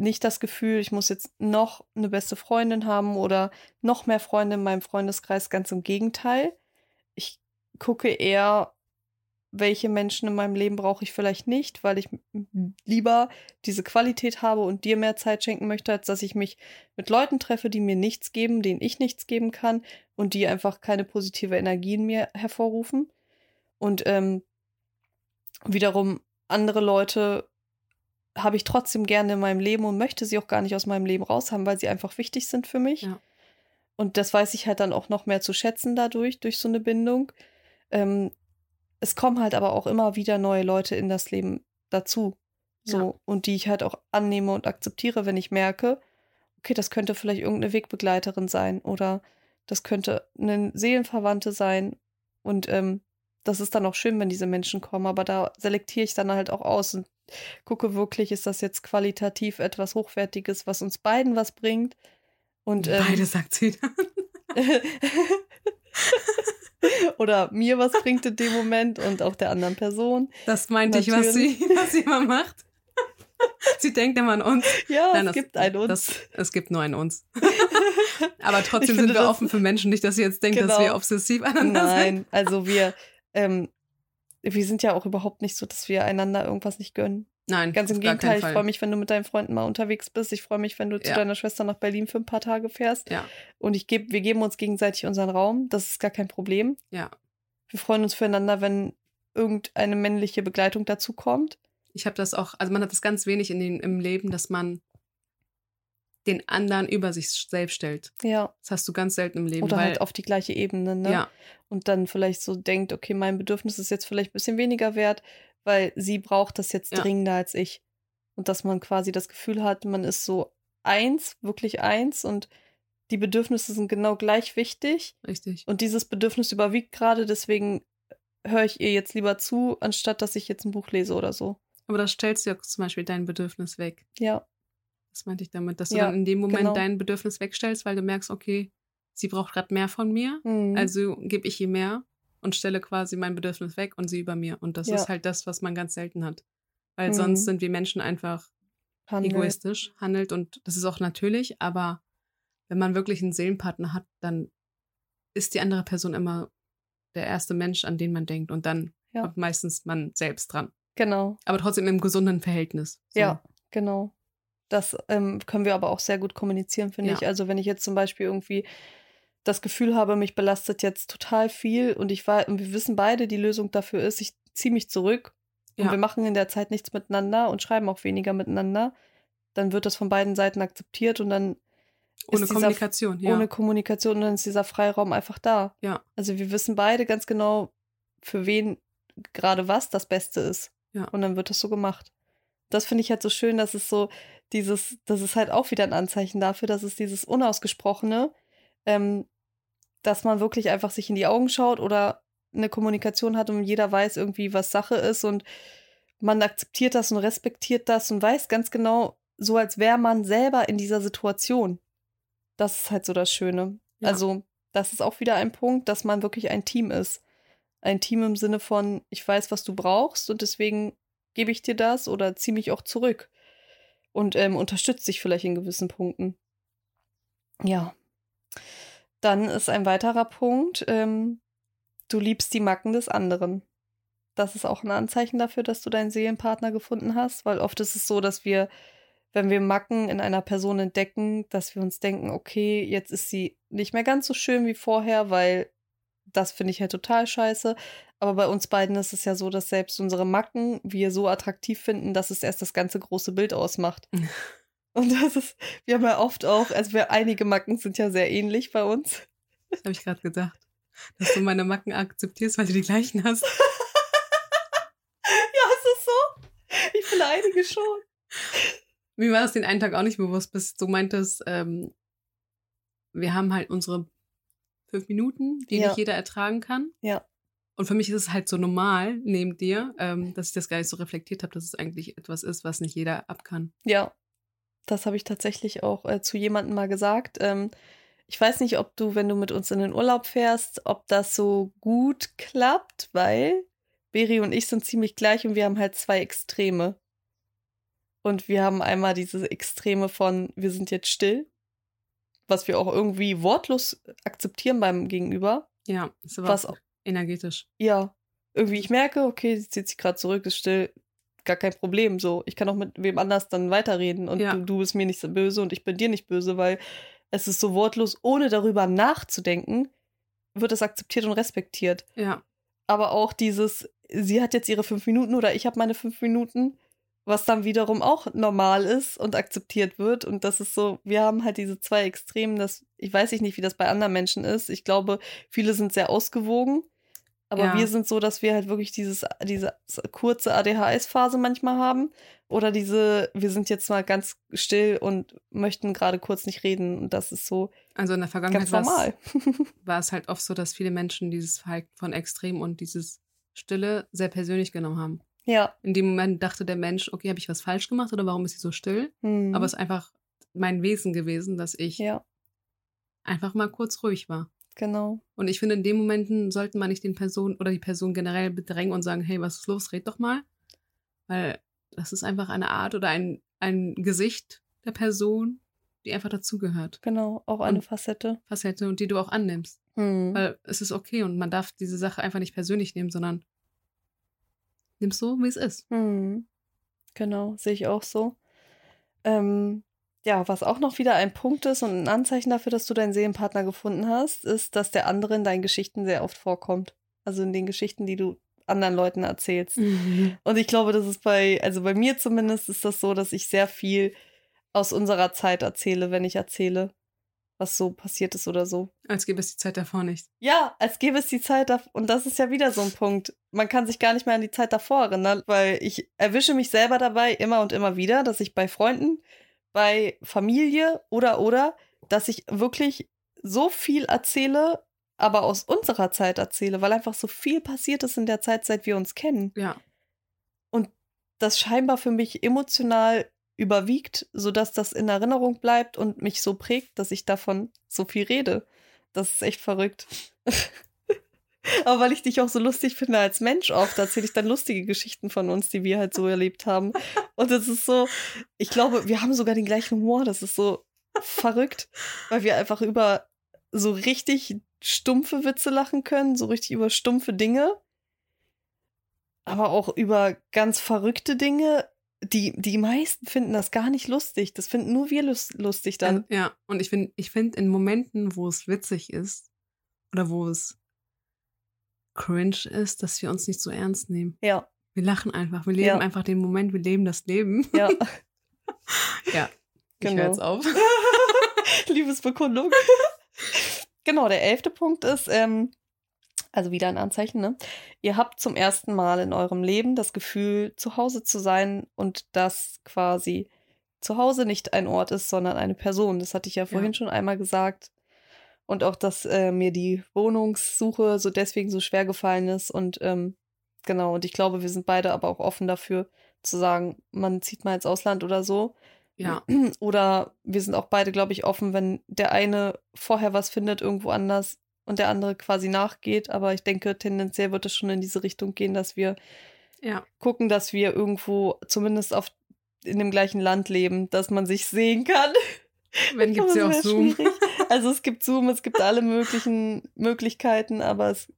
nicht das Gefühl, ich muss jetzt noch eine beste Freundin haben oder noch mehr Freunde in meinem Freundeskreis. Ganz im Gegenteil. Ich gucke eher, welche Menschen in meinem Leben brauche ich vielleicht nicht, weil ich lieber diese Qualität habe und dir mehr Zeit schenken möchte, als dass ich mich mit Leuten treffe, die mir nichts geben, denen ich nichts geben kann und die einfach keine positive Energie in mir hervorrufen. Und ähm, wiederum andere Leute habe ich trotzdem gerne in meinem Leben und möchte sie auch gar nicht aus meinem Leben raushaben, weil sie einfach wichtig sind für mich. Ja. Und das weiß ich halt dann auch noch mehr zu schätzen dadurch, durch so eine Bindung. Ähm, es kommen halt aber auch immer wieder neue Leute in das Leben dazu. So, ja. und die ich halt auch annehme und akzeptiere, wenn ich merke, okay, das könnte vielleicht irgendeine Wegbegleiterin sein oder das könnte eine Seelenverwandte sein. Und ähm, das ist dann auch schön, wenn diese Menschen kommen, aber da selektiere ich dann halt auch aus und gucke wirklich, ist das jetzt qualitativ etwas Hochwertiges, was uns beiden was bringt. Und, ähm, Beide sagt sie dann. oder mir was bringt in dem Moment und auch der anderen Person. Das meinte ich, was sie, was sie immer macht. Sie denkt immer an uns. Ja, Nein, es das- gibt einen uns. Das, es gibt nur einen uns. Aber trotzdem Ich sind finde wir offen für Menschen. Nicht, dass sie jetzt denkt, dass Genau. wir obsessiv aneinander sind. Nein, also wir, ähm, wir sind ja auch überhaupt nicht so, dass wir einander irgendwas nicht gönnen. Nein, Ganz im Gegenteil, ich freue mich, wenn du mit deinen Freunden mal unterwegs bist. Ich freue mich, wenn du zu Ja. deiner Schwester nach Berlin für ein paar Tage fährst. Ja. Und ich geb, wir geben uns gegenseitig unseren Raum. Das ist gar kein Problem. Ja. Wir freuen uns füreinander, wenn irgendeine männliche Begleitung dazu kommt. Ich habe das auch, also man hat das ganz wenig in den, im Leben, dass man den anderen über sich selbst stellt. Ja. Das hast du ganz selten im Leben. Oder halt auf die gleiche Ebene, ne? Ja, Und dann vielleicht so denkt, okay, mein Bedürfnis ist jetzt vielleicht ein bisschen weniger wert, weil sie braucht das jetzt Ja. dringender als ich. Und dass man quasi das Gefühl hat, man ist so eins, wirklich eins und die Bedürfnisse sind genau gleich wichtig. richtig. Und dieses Bedürfnis überwiegt gerade, deswegen höre ich ihr jetzt lieber zu, anstatt dass ich jetzt ein Buch lese oder so. Aber da stellst du ja zum Beispiel dein Bedürfnis weg. Ja, Das meinte ich damit, dass du Ja, dann in dem Moment genau. dein Bedürfnis wegstellst, weil du merkst, okay, sie braucht gerade mehr von mir, Mhm. also gebe ich ihr mehr und stelle quasi mein Bedürfnis weg und sie über mir. Und das Ja. ist halt das, was man ganz selten hat. Weil Mhm. sonst sind wir Menschen einfach Handel. egoistisch, handelt und das ist auch natürlich, aber wenn man wirklich einen Seelenpartner hat, dann ist die andere Person immer der erste Mensch, an den man denkt und dann Ja. kommt meistens man selbst dran. Genau. Aber trotzdem im gesunden Verhältnis. So. Ja, genau. Das ähm, können wir aber auch sehr gut kommunizieren, finde Ja. ich. Also wenn ich jetzt zum Beispiel irgendwie das Gefühl habe, mich belastet jetzt total viel und ich war, und wir wissen beide, die Lösung dafür ist, ich ziehe mich zurück und Ja. wir machen in der Zeit nichts miteinander und schreiben auch weniger miteinander, dann wird das von beiden Seiten akzeptiert und dann Ohne dieser- Kommunikation, ja. ohne Kommunikation und dann ist dieser Freiraum einfach da. Ja. Also wir wissen beide ganz genau, für wen gerade was das Beste ist. Ja. Und dann wird das so gemacht. Das finde ich halt so schön, dass es so dieses, das ist halt auch wieder ein Anzeichen dafür, dass es dieses Unausgesprochene, ähm, dass man wirklich einfach sich in die Augen schaut oder eine Kommunikation hat und jeder weiß irgendwie, was Sache ist und man akzeptiert das und respektiert das und weiß ganz genau, so als wäre man selber in dieser Situation. Das ist halt so das Schöne. Ja. Also, das ist auch wieder ein Punkt, dass man wirklich ein Team ist. Ein Team im Sinne von, ich weiß, was du brauchst und deswegen gebe ich dir das oder ziehe mich auch zurück und ähm, unterstütze dich vielleicht in gewissen Punkten. Ja. Dann ist ein weiterer Punkt, ähm, du liebst die Macken des anderen. Das ist auch ein Anzeichen dafür, dass du deinen Seelenpartner gefunden hast, weil oft ist es so, dass wir, wenn wir Macken in einer Person entdecken, dass wir uns denken, okay, jetzt ist sie nicht mehr ganz so schön wie vorher, weil das finde ich halt total scheiße. Aber bei uns beiden ist es ja so, dass selbst unsere Macken wir so attraktiv finden, dass es erst das ganze große Bild ausmacht. Und das ist, wir haben ja oft auch, also wir einige Macken sind ja sehr ähnlich bei uns. Das habe ich gerade gedacht. Dass du meine Macken akzeptierst, weil du die gleichen hast. Ja, ist es so? Ich finde einige schon. Mir war das den einen Tag auch nicht bewusst, bis du meintest, ähm, wir haben halt unsere fünf Minuten, die Ja. nicht jeder ertragen kann. Ja. Und für mich ist es halt so normal neben dir, ähm, dass ich das gar nicht so reflektiert habe, dass es eigentlich etwas ist, was nicht jeder ab kann. Ja, das habe ich tatsächlich auch äh, zu jemandem mal gesagt. Ähm, ich weiß nicht, ob du, wenn du mit uns in den Urlaub fährst, ob das so gut klappt, weil Beri und ich sind ziemlich gleich und wir haben halt zwei Extreme. Und wir haben einmal diese Extreme von, wir sind jetzt still, was wir auch irgendwie wortlos akzeptieren beim Gegenüber. Ja, ist aber Was auch energetisch. ja, irgendwie ich merke, okay, sie zieht sich gerade zurück, ist still, gar kein Problem. So, ich kann auch mit wem anders dann weiterreden und Ja. du, du bist mir nicht so böse und ich bin dir nicht böse, weil es ist so wortlos, ohne darüber nachzudenken, wird es akzeptiert und respektiert. Ja, Aber auch dieses, sie hat jetzt ihre fünf Minuten oder ich habe meine fünf Minuten, was dann wiederum auch normal ist und akzeptiert wird. Und das ist so, wir haben halt diese zwei Extremen, das, ich weiß nicht, wie das bei anderen Menschen ist. Ich glaube, viele sind sehr ausgewogen. Aber Ja. wir sind so, dass wir halt wirklich dieses, diese kurze ADHS-Phase manchmal haben. Oder diese, wir sind jetzt mal ganz still und möchten gerade kurz nicht reden. Und das ist so also in der Vergangenheit war es- normal. war es halt oft so, dass viele Menschen dieses Verhalten von Extrem und dieses Stille sehr persönlich genommen haben. Ja. In dem Moment dachte der Mensch, okay, habe ich was falsch gemacht oder warum ist sie so still? Mhm. Aber es ist einfach mein Wesen gewesen, dass ich ja, einfach mal kurz ruhig war. Genau. Und ich finde, in den Momenten sollten man nicht den Person oder die Person generell bedrängen und sagen, hey, was ist los, red doch mal. Weil das ist einfach eine Art oder ein, ein Gesicht der Person, die einfach dazugehört. Genau, auch eine Und- Facette. Facette und die du auch annimmst. Hm. Weil es ist okay und man darf diese Sache einfach nicht persönlich nehmen, sondern nimm so, wie es ist. Hm. Genau, sehe ich auch so. Ähm, ja, was auch noch wieder ein Punkt ist und ein Anzeichen dafür, dass du deinen Seelenpartner gefunden hast, ist, dass der andere in deinen Geschichten sehr oft vorkommt. Also in den Geschichten, die du anderen Leuten erzählst. Und ich glaube, das ist bei, also bei mir zumindest ist das so, dass ich sehr viel aus unserer Zeit erzähle, wenn ich erzähle, was so passiert ist oder so. Als gäbe es die Zeit davor nicht. Ja, als gäbe es die Zeit davor. Und das ist ja wieder so ein Punkt. Man kann sich gar nicht mehr an die Zeit davor erinnern, weil ich erwische mich selber dabei immer und immer wieder, dass ich bei Freunden, bei Familie oder oder, dass ich wirklich so viel erzähle, aber aus unserer Zeit erzähle, weil einfach so viel passiert ist in der Zeit, seit wir uns kennen. Ja. Das scheinbar für mich emotional überwiegt, sodass das in Erinnerung bleibt und mich so prägt, dass ich davon so viel rede. Das ist echt verrückt. Aber weil ich dich auch so lustig finde als Mensch oft, erzähle ich dann lustige Geschichten von uns, die wir halt so erlebt haben. Und es ist so, ich glaube, wir haben sogar den gleichen Humor. Das ist so verrückt, weil wir einfach über so richtig stumpfe Witze lachen können, so richtig über stumpfe Dinge. Aber auch über ganz verrückte Dinge. Die, die meisten finden das gar nicht lustig. Das finden nur wir lus lustig dann. Also, ja, und ich finde, ich finde in Momenten, wo es witzig ist oder wo es cringe ist, dass wir uns nicht so ernst nehmen. Ja, Wir lachen einfach, wir leben Ja. einfach den Moment, wir leben das Leben. ja. Ja, ich Genau. höre jetzt auf. Liebesbekundung. genau, der elfte Punkt ist, ähm, also wieder ein Anzeichen, ne? Ihr habt zum ersten Mal in eurem Leben das Gefühl, zu Hause zu sein und dass quasi zu Hause nicht ein Ort ist, sondern eine Person. Das hatte ich ja vorhin Ja. schon einmal gesagt. Und auch, dass äh, mir die Wohnungssuche so deswegen so schwer gefallen ist. Und ähm, genau, und ich glaube, wir sind beide aber auch offen dafür zu sagen, man zieht mal ins Ausland oder so. Ja, Oder wir sind auch beide, glaube ich, offen, wenn der eine vorher was findet irgendwo anders und der andere quasi nachgeht. Aber ich denke, tendenziell wird es schon in diese Richtung gehen, dass wir ja, gucken, dass wir irgendwo zumindest auf in dem gleichen Land leben, dass man sich sehen kann. wenn gibt es ja auch Zoom. schwierig. Also es gibt Zoom, es gibt alle möglichen Möglichkeiten, aber es,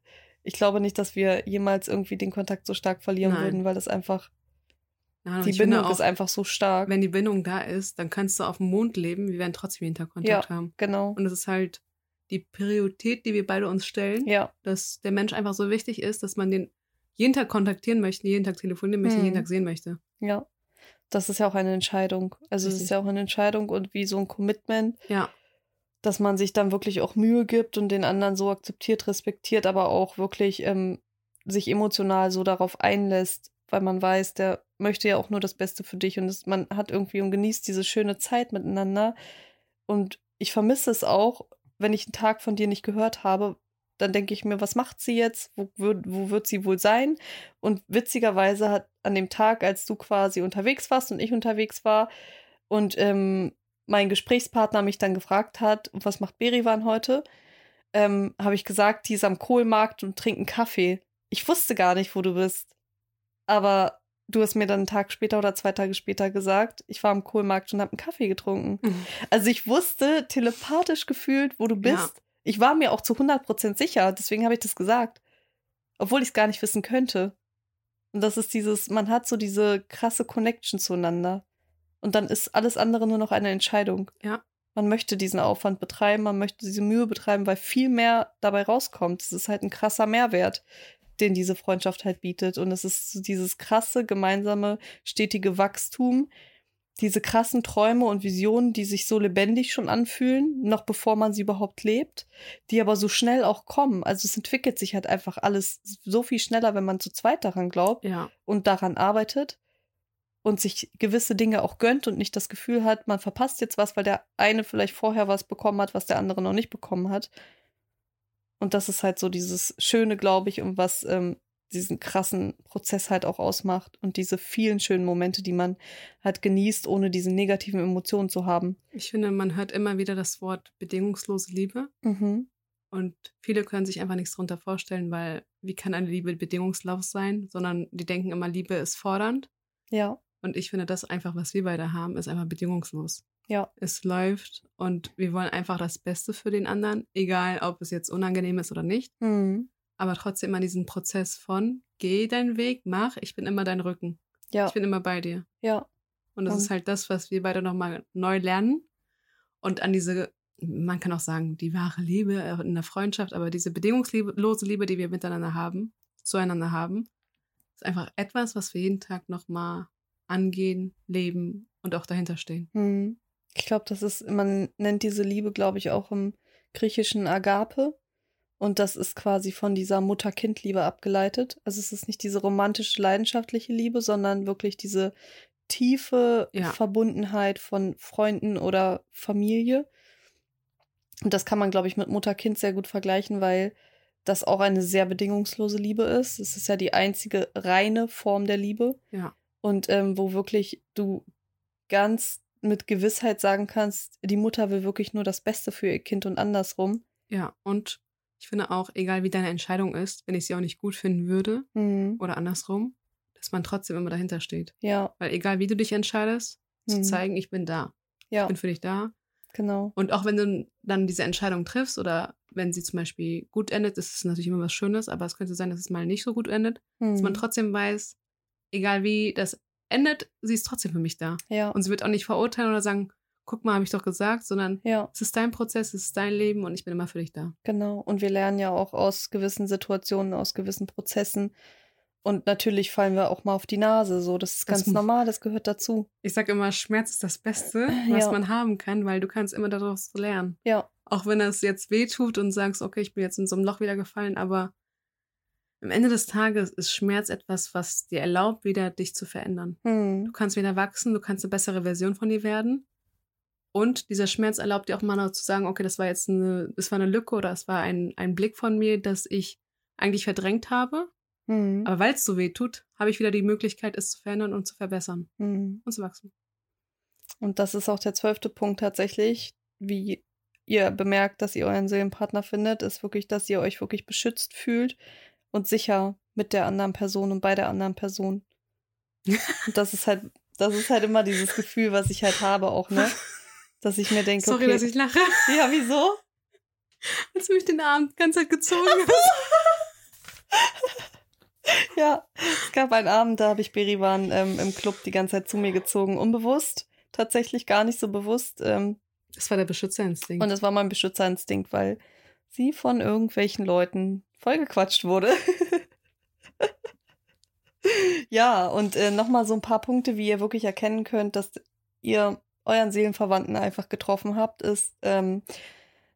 ich glaube nicht, dass wir jemals irgendwie den Kontakt so stark verlieren Nein. würden, weil das einfach, Ja, und die Bindung auch, ist einfach so stark. wenn die Bindung da ist, dann kannst du auf dem Mond leben, wir werden trotzdem jeden Tag Kontakt haben. genau. Und es ist halt die Priorität, die wir beide uns stellen, Ja, dass der Mensch einfach so wichtig ist, dass man den jeden Tag kontaktieren möchte, jeden Tag telefonieren möchte, Hm. jeden Tag sehen möchte. ja. Das ist ja auch eine Entscheidung. Also es ist ja auch eine Entscheidung und wie so ein Commitment, Ja, dass man sich dann wirklich auch Mühe gibt und den anderen so akzeptiert, respektiert, aber auch wirklich ähm, sich emotional so darauf einlässt, weil man weiß, der möchte ja auch nur das Beste für dich und es, man hat irgendwie und genießt diese schöne Zeit miteinander. Und ich vermisse es auch, wenn ich einen Tag von dir nicht gehört habe, dann denke ich mir, was macht sie jetzt? Wo, wird- wo wird sie wohl sein? Und witzigerweise hat an dem Tag, als du quasi unterwegs warst und ich unterwegs war und ähm, mein Gesprächspartner mich dann gefragt hat, was macht Berivan heute, ähm, habe ich gesagt, die ist am Kohlmarkt und trinkt einen Kaffee. Ich wusste gar nicht, wo du bist. Aber du hast mir dann einen Tag später oder zwei Tage später gesagt, ich war am Kohlmarkt und habe einen Kaffee getrunken. Also ich wusste telepathisch gefühlt, wo du bist. Ja. Ich war mir auch zu 100% sicher, deswegen habe ich das gesagt. Obwohl ich es gar nicht wissen könnte. Und das ist dieses, man hat so diese krasse Connection zueinander. Und dann ist alles andere nur noch eine Entscheidung. Ja. Man möchte diesen Aufwand betreiben, man möchte diese Mühe betreiben, weil viel mehr dabei rauskommt. Es ist halt ein krasser Mehrwert, den diese Freundschaft halt bietet. Und es ist so dieses krasse, gemeinsame, stetige Wachstum, diese krassen Träume und Visionen, die sich so lebendig schon anfühlen, noch bevor man sie überhaupt lebt, die aber so schnell auch kommen. Also es entwickelt sich halt einfach alles so viel schneller, wenn man zu zweit daran glaubt ja, und daran arbeitet und sich gewisse Dinge auch gönnt und nicht das Gefühl hat, man verpasst jetzt was, weil der eine vielleicht vorher was bekommen hat, was der andere noch nicht bekommen hat. Und das ist halt so dieses Schöne, glaube ich, und was ähm, diesen krassen Prozess halt auch ausmacht und diese vielen schönen Momente, die man halt genießt, ohne diese negativen Emotionen zu haben. ich finde, man hört immer wieder das Wort bedingungslose Liebe. Mhm. Und viele können sich einfach nichts drunter vorstellen, weil wie kann eine Liebe bedingungslos sein, sondern die denken immer, Liebe ist fordernd. Ja. Und ich finde, das einfach, was wir beide haben, ist einfach bedingungslos. Ja. Es läuft und wir wollen einfach das Beste für den anderen, egal ob es jetzt unangenehm ist oder nicht. Mhm. Aber trotzdem immer diesen Prozess von, geh deinen Weg, mach, ich bin immer dein Rücken. Ja. Ich bin immer bei dir. Ja. Und das Und- ist halt das, was wir beide nochmal neu lernen. Und an diese, man kann auch sagen, die wahre Liebe in der Freundschaft, aber diese bedingungslose Liebe, die wir miteinander haben, zueinander haben, ist einfach etwas, was wir jeden Tag nochmal angehen, leben und auch dahinter stehen. Mhm. Ich glaube, das ist, man nennt diese Liebe, glaube ich, auch im griechischen Agape. Und das ist quasi von dieser Mutter-Kind-Liebe abgeleitet. Also es ist nicht diese romantische, leidenschaftliche Liebe, sondern wirklich diese tiefe Ja. Verbundenheit von Freunden oder Familie. Und das kann man, glaube ich, mit Mutter-Kind sehr gut vergleichen, weil das auch eine sehr bedingungslose Liebe ist. Es ist ja die einzige reine Form der Liebe Ja. und ähm, wo wirklich du ganz mit Gewissheit sagen kannst, die Mutter will wirklich nur das Beste für ihr Kind und andersrum. Ja, und ich finde auch, egal wie deine Entscheidung ist, wenn ich sie auch nicht gut finden würde Mhm. oder andersrum, dass man trotzdem immer dahinter steht. Ja, Weil egal wie du dich entscheidest, zu Mhm. zeigen, ich bin da. ja, Ich bin für dich da. genau. Und auch wenn du dann diese Entscheidung triffst oder wenn sie zum Beispiel gut endet, ist es natürlich immer was Schönes, aber es könnte sein, dass es mal nicht so gut endet, dass man Mhm. trotzdem weiß, egal wie das endet, sie ist trotzdem für mich da. Ja, Und sie wird auch nicht verurteilen oder sagen, guck mal, habe ich doch gesagt, sondern ja, es ist dein Prozess, es ist dein Leben und ich bin immer für dich da. genau. Und wir lernen ja auch aus gewissen Situationen, aus gewissen Prozessen. Und natürlich fallen wir auch mal auf die Nase. So, das ist Das ganz mu- normal, das gehört dazu. Ich sage immer, Schmerz ist das Beste, was Ja. man haben kann, weil du kannst immer daraus lernen. Ja, Auch wenn es jetzt weh tut und sagst, okay, ich bin jetzt in so einem Loch wieder gefallen, aber am Ende des Tages ist Schmerz etwas, was dir erlaubt, wieder dich zu verändern. hm. Du kannst wieder wachsen, du kannst eine bessere Version von dir werden. Und dieser Schmerz erlaubt dir auch mal noch zu sagen, okay, das war jetzt eine, das war eine Lücke oder es war ein, ein Blick von mir, das ich eigentlich verdrängt habe. Hm. Aber weil es so weh tut, habe ich wieder die Möglichkeit, es zu verändern und zu verbessern Hm. und zu wachsen. Und das ist auch der zwölfte Punkt tatsächlich, wie ihr bemerkt, dass ihr euren Seelenpartner findet, ist wirklich, dass ihr euch wirklich beschützt fühlt und sicher mit der anderen Person und bei der anderen Person. Und das ist halt, das ist halt immer dieses Gefühl, was ich halt habe auch, ne? Dass ich mir denke, Sorry, okay, dass ich lache. ja, wieso? Als du mich den Arm die ganze Zeit gezogen hast. Ja, es gab einen Abend, da habe ich Berivan ähm, im Club die ganze Zeit zu mir gezogen, unbewusst, tatsächlich gar nicht so bewusst. Ähm, Das war der Beschützerinstinkt. Und es war mein Beschützerinstinkt, weil sie von irgendwelchen Leuten vollgequatscht wurde. ja, und äh, nochmal so ein paar Punkte, wie ihr wirklich erkennen könnt, dass ihr euren Seelenverwandten einfach getroffen habt, ist, ähm,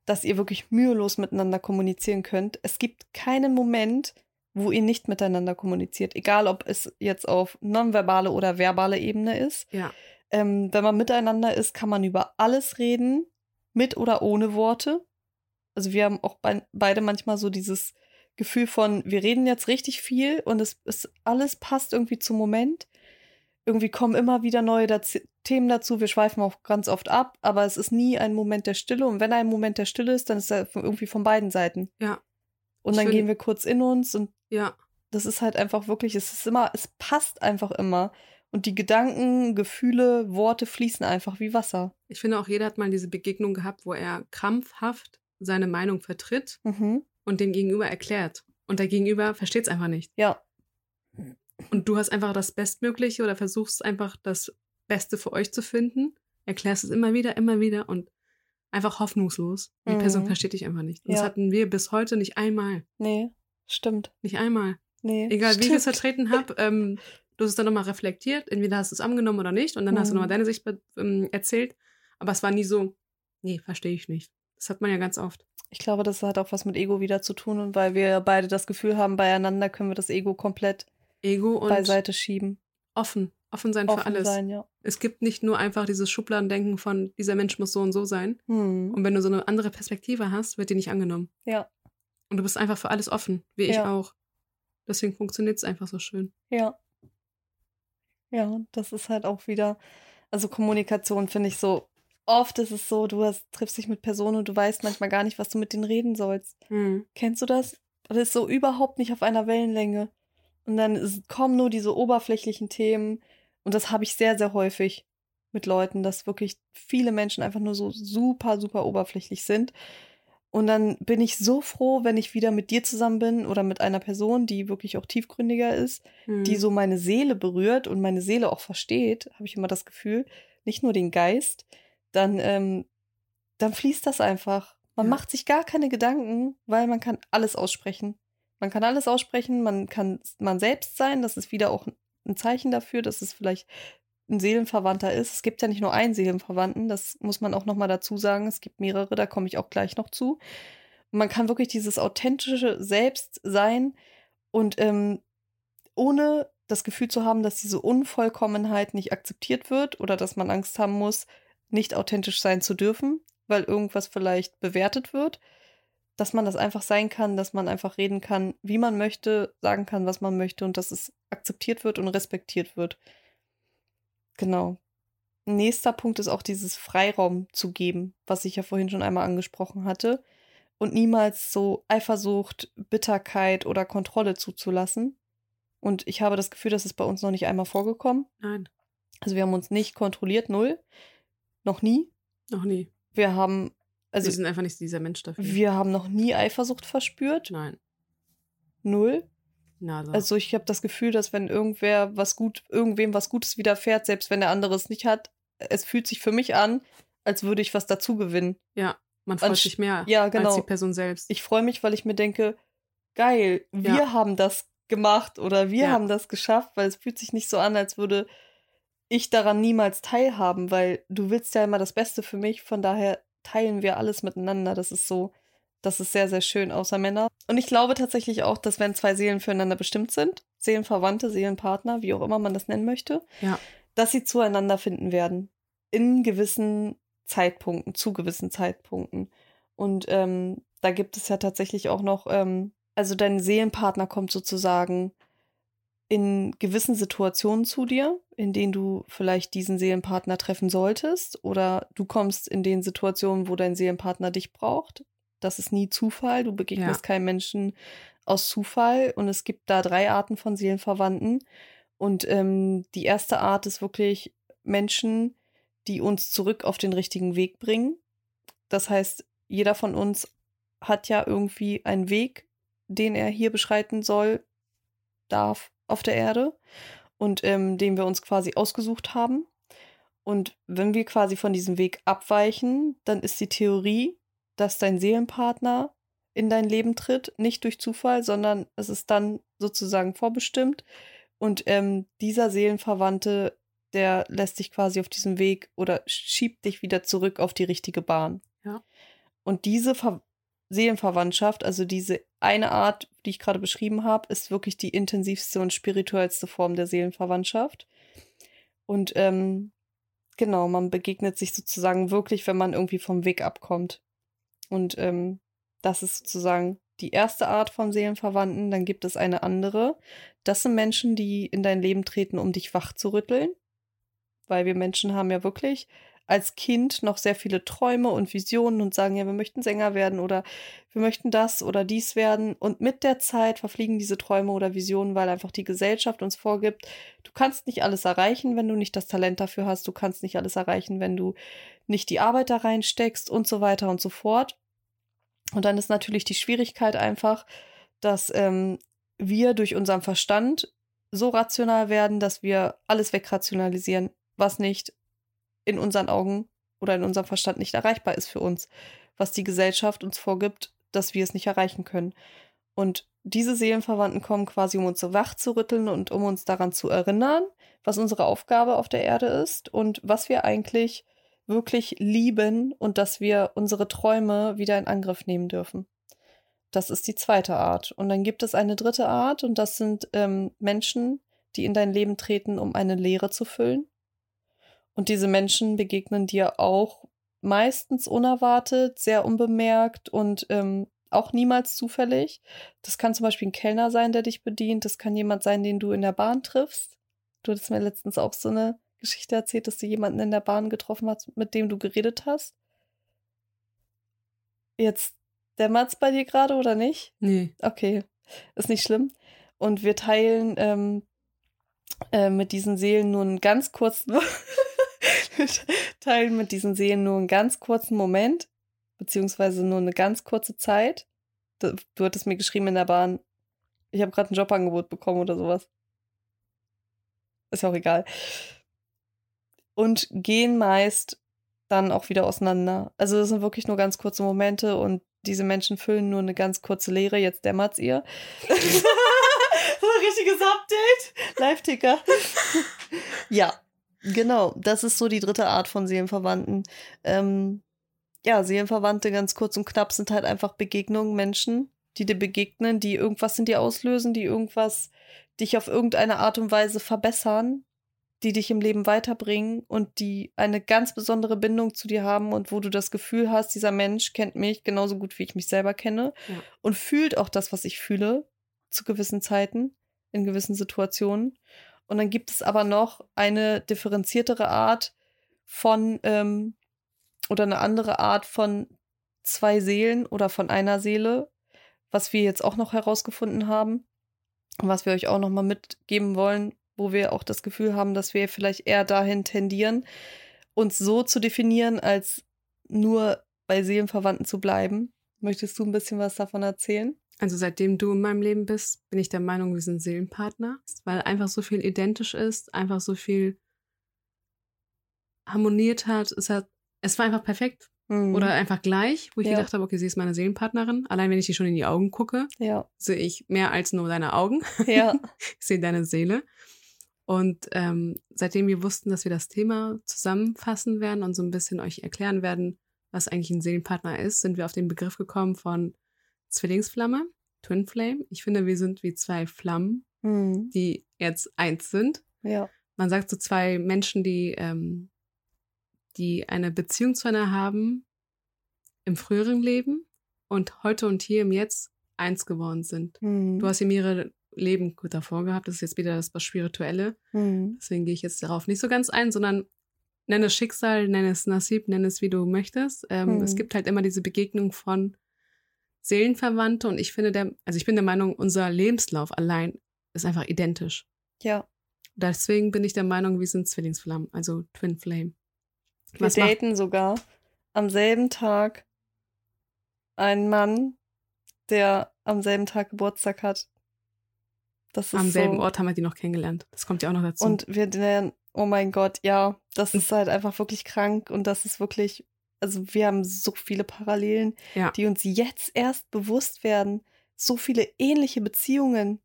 dass ihr wirklich mühelos miteinander kommunizieren könnt. Es gibt keinen Moment, wo ihr nicht miteinander kommuniziert, egal ob es jetzt auf nonverbale oder verbale Ebene ist. ja, Ähm, wenn man miteinander ist, kann man über alles reden, mit oder ohne Worte. Also wir haben auch bei, beide manchmal so dieses Gefühl von, wir reden jetzt richtig viel und es ist alles passt irgendwie zum Moment. Irgendwie kommen immer wieder neue Daz Themen dazu. Wir schweifen auch ganz oft ab, aber es ist nie ein Moment der Stille. Und wenn ein Moment der Stille ist, dann ist er irgendwie von beiden Seiten. ja, Und dann gehen wir kurz in uns und ja. das ist halt einfach wirklich, es ist immer, es passt einfach immer. Und die Gedanken, Gefühle, Worte fließen einfach wie Wasser. Ich finde auch, jeder hat mal diese Begegnung gehabt, wo er krampfhaft seine Meinung vertritt Mhm. Und dem Gegenüber erklärt. Und der Gegenüber versteht es einfach nicht. Ja, Und du hast einfach das Bestmögliche oder versuchst einfach das Beste für euch zu finden, erklärst es immer wieder, immer wieder und einfach hoffnungslos. Die Mhm. Person versteht dich einfach nicht. Und das Ja. hatten wir bis heute nicht einmal. nee, stimmt. Nicht einmal. Nee. Egal wie ich es stimmt. vertreten habe, ähm, du hast es dann nochmal reflektiert, entweder hast du es angenommen oder nicht, und dann hast du Mhm. nochmal deine Sicht ähm, erzählt. Aber es war nie so, nee, verstehe ich nicht. Das hat man ja ganz oft. Ich glaube, das hat auch was mit Ego wieder zu tun und weil wir beide das Gefühl haben, beieinander können wir das Ego komplett Ego und beiseite schieben. offen. Offen sein für Offen alles. sein, ja. Es gibt nicht nur einfach dieses Schubladendenken von, dieser Mensch muss so und so sein. Hm. Und wenn du so eine andere Perspektive hast, wird die nicht angenommen. Ja, Und du bist einfach für alles offen, wie ich Ja. auch. Deswegen funktioniert es einfach so schön. ja. Ja, das ist halt auch wieder, also Kommunikation finde ich so oft ist es so, du hast, triffst dich mit Personen und du weißt manchmal gar nicht, was du mit denen reden sollst. Hm. Kennst du das? Das ist so überhaupt nicht auf einer Wellenlänge. Und dann ist, kommen nur diese oberflächlichen Themen. Und das habe ich sehr, sehr häufig mit Leuten, dass wirklich viele Menschen einfach nur so super, super oberflächlich sind. Und dann bin ich so froh, wenn ich wieder mit dir zusammen bin oder mit einer Person, die wirklich auch tiefgründiger ist, Hm. die so meine Seele berührt und meine Seele auch versteht, habe ich immer das Gefühl, nicht nur den Geist, dann, ähm, dann fließt das einfach. Man Ja. macht sich gar keine Gedanken, weil man kann alles aussprechen. Man kann alles aussprechen, man kann man selbst sein, das ist wieder auch ein Zeichen dafür, dass es vielleicht ein Seelenverwandter ist. Es gibt ja nicht nur einen Seelenverwandten, das muss man auch nochmal dazu sagen. Es gibt mehrere, da komme ich auch gleich noch zu. Und man kann wirklich dieses authentische Selbst sein und ähm, ohne das Gefühl zu haben, dass diese Unvollkommenheit nicht akzeptiert wird oder dass man Angst haben muss, nicht authentisch sein zu dürfen, weil irgendwas vielleicht bewertet wird, dass man das einfach sein kann, dass man einfach reden kann, wie man möchte, sagen kann, was man möchte und dass es akzeptiert wird und respektiert wird. Genau. Nächster Punkt ist auch dieses Freiraum zu geben, was ich ja vorhin schon einmal angesprochen hatte. Und niemals so Eifersucht, Bitterkeit oder Kontrolle zuzulassen. Und ich habe das Gefühl, das ist bei uns noch nicht einmal vorgekommen. Nein, Also wir haben uns nicht kontrolliert, null. Noch nie. noch nie. Wir haben, also wir sind einfach nicht dieser Mensch dafür. wir haben noch nie Eifersucht verspürt. Nein, Null. nada. Also ich habe das Gefühl, dass wenn irgendwer was gut, irgendwem was Gutes widerfährt, selbst wenn der andere es nicht hat, es fühlt sich für mich an, als würde ich was dazu gewinnen. ja, man freut Anst- sich mehr Ja, genau. als die Person selbst. Ich freue mich, weil ich mir denke, geil, wir Ja. haben das gemacht oder wir Ja. haben das geschafft, weil es fühlt sich nicht so an, als würde ich daran niemals teilhaben, weil du willst ja immer das Beste für mich, von daher teilen wir alles miteinander. Das ist so, das ist sehr, sehr schön, außer Männer. Und ich glaube tatsächlich auch, dass wenn zwei Seelen füreinander bestimmt sind, Seelenverwandte, Seelenpartner, wie auch immer man das nennen möchte, Ja. dass sie zueinander finden werden. In gewissen Zeitpunkten, zu gewissen Zeitpunkten. Und ähm, da gibt es ja tatsächlich auch noch, ähm, also dein Seelenpartner kommt sozusagen in gewissen Situationen zu dir, in denen du vielleicht diesen Seelenpartner treffen solltest, oder du kommst in den Situationen, wo dein Seelenpartner dich braucht. Das ist nie Zufall. Du begegnest Ja. keinem Menschen aus Zufall. Und es gibt da drei Arten von Seelenverwandten. Und ähm, die erste Art ist wirklich Menschen, die uns zurück auf den richtigen Weg bringen. Das heißt, jeder von uns hat ja irgendwie einen Weg, den er hier beschreiten soll, darf auf der Erde und ähm, den wir uns quasi ausgesucht haben. Und wenn wir quasi von diesem Weg abweichen, dann ist die Theorie, dass dein Seelenpartner in dein Leben tritt, nicht durch Zufall, sondern es ist dann sozusagen vorbestimmt. Und ähm, dieser Seelenverwandte, der lässt dich quasi auf diesem Weg oder schiebt dich wieder zurück auf die richtige Bahn. Ja. Und diese Ver Seelenverwandtschaft, also diese eine Art, die ich gerade beschrieben habe, ist wirklich die intensivste und spirituellste Form der Seelenverwandtschaft. Und ähm, genau, man begegnet sich sozusagen wirklich, wenn man irgendwie vom Weg abkommt. Und ähm, das ist sozusagen die erste Art von Seelenverwandten. Dann gibt es eine andere. Das sind Menschen, die in dein Leben treten, um dich wach zu rütteln. Weil wir Menschen haben ja wirklich als Kind noch sehr viele Träume und Visionen und sagen, ja, wir möchten Sänger werden oder wir möchten das oder dies werden. Und mit der Zeit verfliegen diese Träume oder Visionen, weil einfach die Gesellschaft uns vorgibt, du kannst nicht alles erreichen, wenn du nicht das Talent dafür hast, du kannst nicht alles erreichen, wenn du nicht die Arbeit da reinsteckst und so weiter und so fort. Und dann ist natürlich die Schwierigkeit einfach, dass ähm, wir durch unseren Verstand so rational werden, dass wir alles wegrationalisieren, was nicht in unseren Augen oder in unserem Verstand nicht erreichbar ist für uns, was die Gesellschaft uns vorgibt, dass wir es nicht erreichen können. Und diese Seelenverwandten kommen quasi, um uns so wach zu rütteln und um uns daran zu erinnern, was unsere Aufgabe auf der Erde ist und was wir eigentlich wirklich lieben und dass wir unsere Träume wieder in Angriff nehmen dürfen. Das ist die zweite Art. Und dann gibt es eine dritte Art und das sind ähm, Menschen, die in dein Leben treten, um eine Leere zu füllen. Und diese Menschen begegnen dir auch meistens unerwartet, sehr unbemerkt und ähm, auch niemals zufällig. Das kann zum Beispiel ein Kellner sein, der dich bedient. Das kann jemand sein, den du in der Bahn triffst. Du hattest mir letztens auch so eine Geschichte erzählt, dass du jemanden in der Bahn getroffen hast, mit dem du geredet hast? Jetzt dämmert's bei dir gerade oder nicht? Nee. Okay, ist nicht schlimm. Und wir teilen ähm, äh, mit diesen Seelen nur einen ganz kurzen, teilen mit diesen Seelen nur einen ganz kurzen Moment, beziehungsweise nur eine ganz kurze Zeit. Du, du hattest mir geschrieben in der Bahn, ich habe gerade ein Jobangebot bekommen oder sowas. Ist ja auch egal. Und gehen meist dann auch wieder auseinander. Also das sind wirklich nur ganz kurze Momente und diese Menschen füllen nur eine ganz kurze Leere. Jetzt dämmert's ihr. so ein richtiges Update. Live-Ticker. ja, genau. Das ist so die dritte Art von Seelenverwandten. Ähm, ja, Seelenverwandte ganz kurz und knapp sind halt einfach Begegnungen, Menschen, die dir begegnen, die irgendwas in dir auslösen, die irgendwas dich auf irgendeine Art und Weise verbessern, die dich im Leben weiterbringen und die eine ganz besondere Bindung zu dir haben und wo du das Gefühl hast, dieser Mensch kennt mich genauso gut, wie ich mich selber kenne Ja. und fühlt auch das, was ich fühle, zu gewissen Zeiten, in gewissen Situationen. Und dann gibt es aber noch eine differenziertere Art von ähm, oder eine andere Art von zwei Seelen oder von einer Seele, was wir jetzt auch noch herausgefunden haben und was wir euch auch noch mal mitgeben wollen, wo wir auch das Gefühl haben, dass wir vielleicht eher dahin tendieren, uns so zu definieren, als nur bei Seelenverwandten zu bleiben. Möchtest du ein bisschen was davon erzählen? Also seitdem du in meinem Leben bist, bin ich der Meinung, wir sind Seelenpartner, weil einfach so viel identisch ist, einfach so viel harmoniert hat. Es hat, es war einfach perfekt Mhm. oder einfach gleich, wo ich Ja. gedacht habe, okay, sie ist meine Seelenpartnerin. Allein wenn ich dir schon in die Augen gucke, ja, sehe ich mehr als nur deine Augen. ja, ich sehe deine Seele. Und ähm, seitdem wir wussten, dass wir das Thema zusammenfassen werden und so ein bisschen euch erklären werden, was eigentlich ein Seelenpartner ist, sind wir auf den Begriff gekommen von Zwillingsflamme, Twin Flame. Ich finde, wir sind wie zwei Flammen, mhm. die jetzt eins sind. ja, Man sagt so zwei Menschen, die, ähm, die eine Beziehung zueinander haben im früheren Leben und heute und hier im Jetzt eins geworden sind. mhm. Du hast ja mehrere Leben gut davor gehabt. Das ist jetzt wieder das was Spirituelle. mhm. Deswegen gehe ich jetzt darauf nicht so ganz ein, sondern nenne es Schicksal, nenne es Nasib, nenne es wie du möchtest. Ähm, Mhm. Es gibt halt immer diese Begegnung von Seelenverwandte und ich finde der, also ich bin der Meinung, unser Lebenslauf allein ist einfach identisch. ja. Deswegen bin ich der Meinung, wir sind Zwillingsflammen, also Twin Flame. Wir Was macht, daten sogar am selben Tag einen Mann, der am selben Tag Geburtstag hat. Das ist am selben so. Ort haben wir die noch kennengelernt. Das kommt ja auch noch dazu. Und wir nennen, oh mein Gott, ja, das ist halt einfach wirklich krank und das ist wirklich, also wir haben so viele Parallelen, Ja. die uns jetzt erst bewusst werden. So viele ähnliche Beziehungen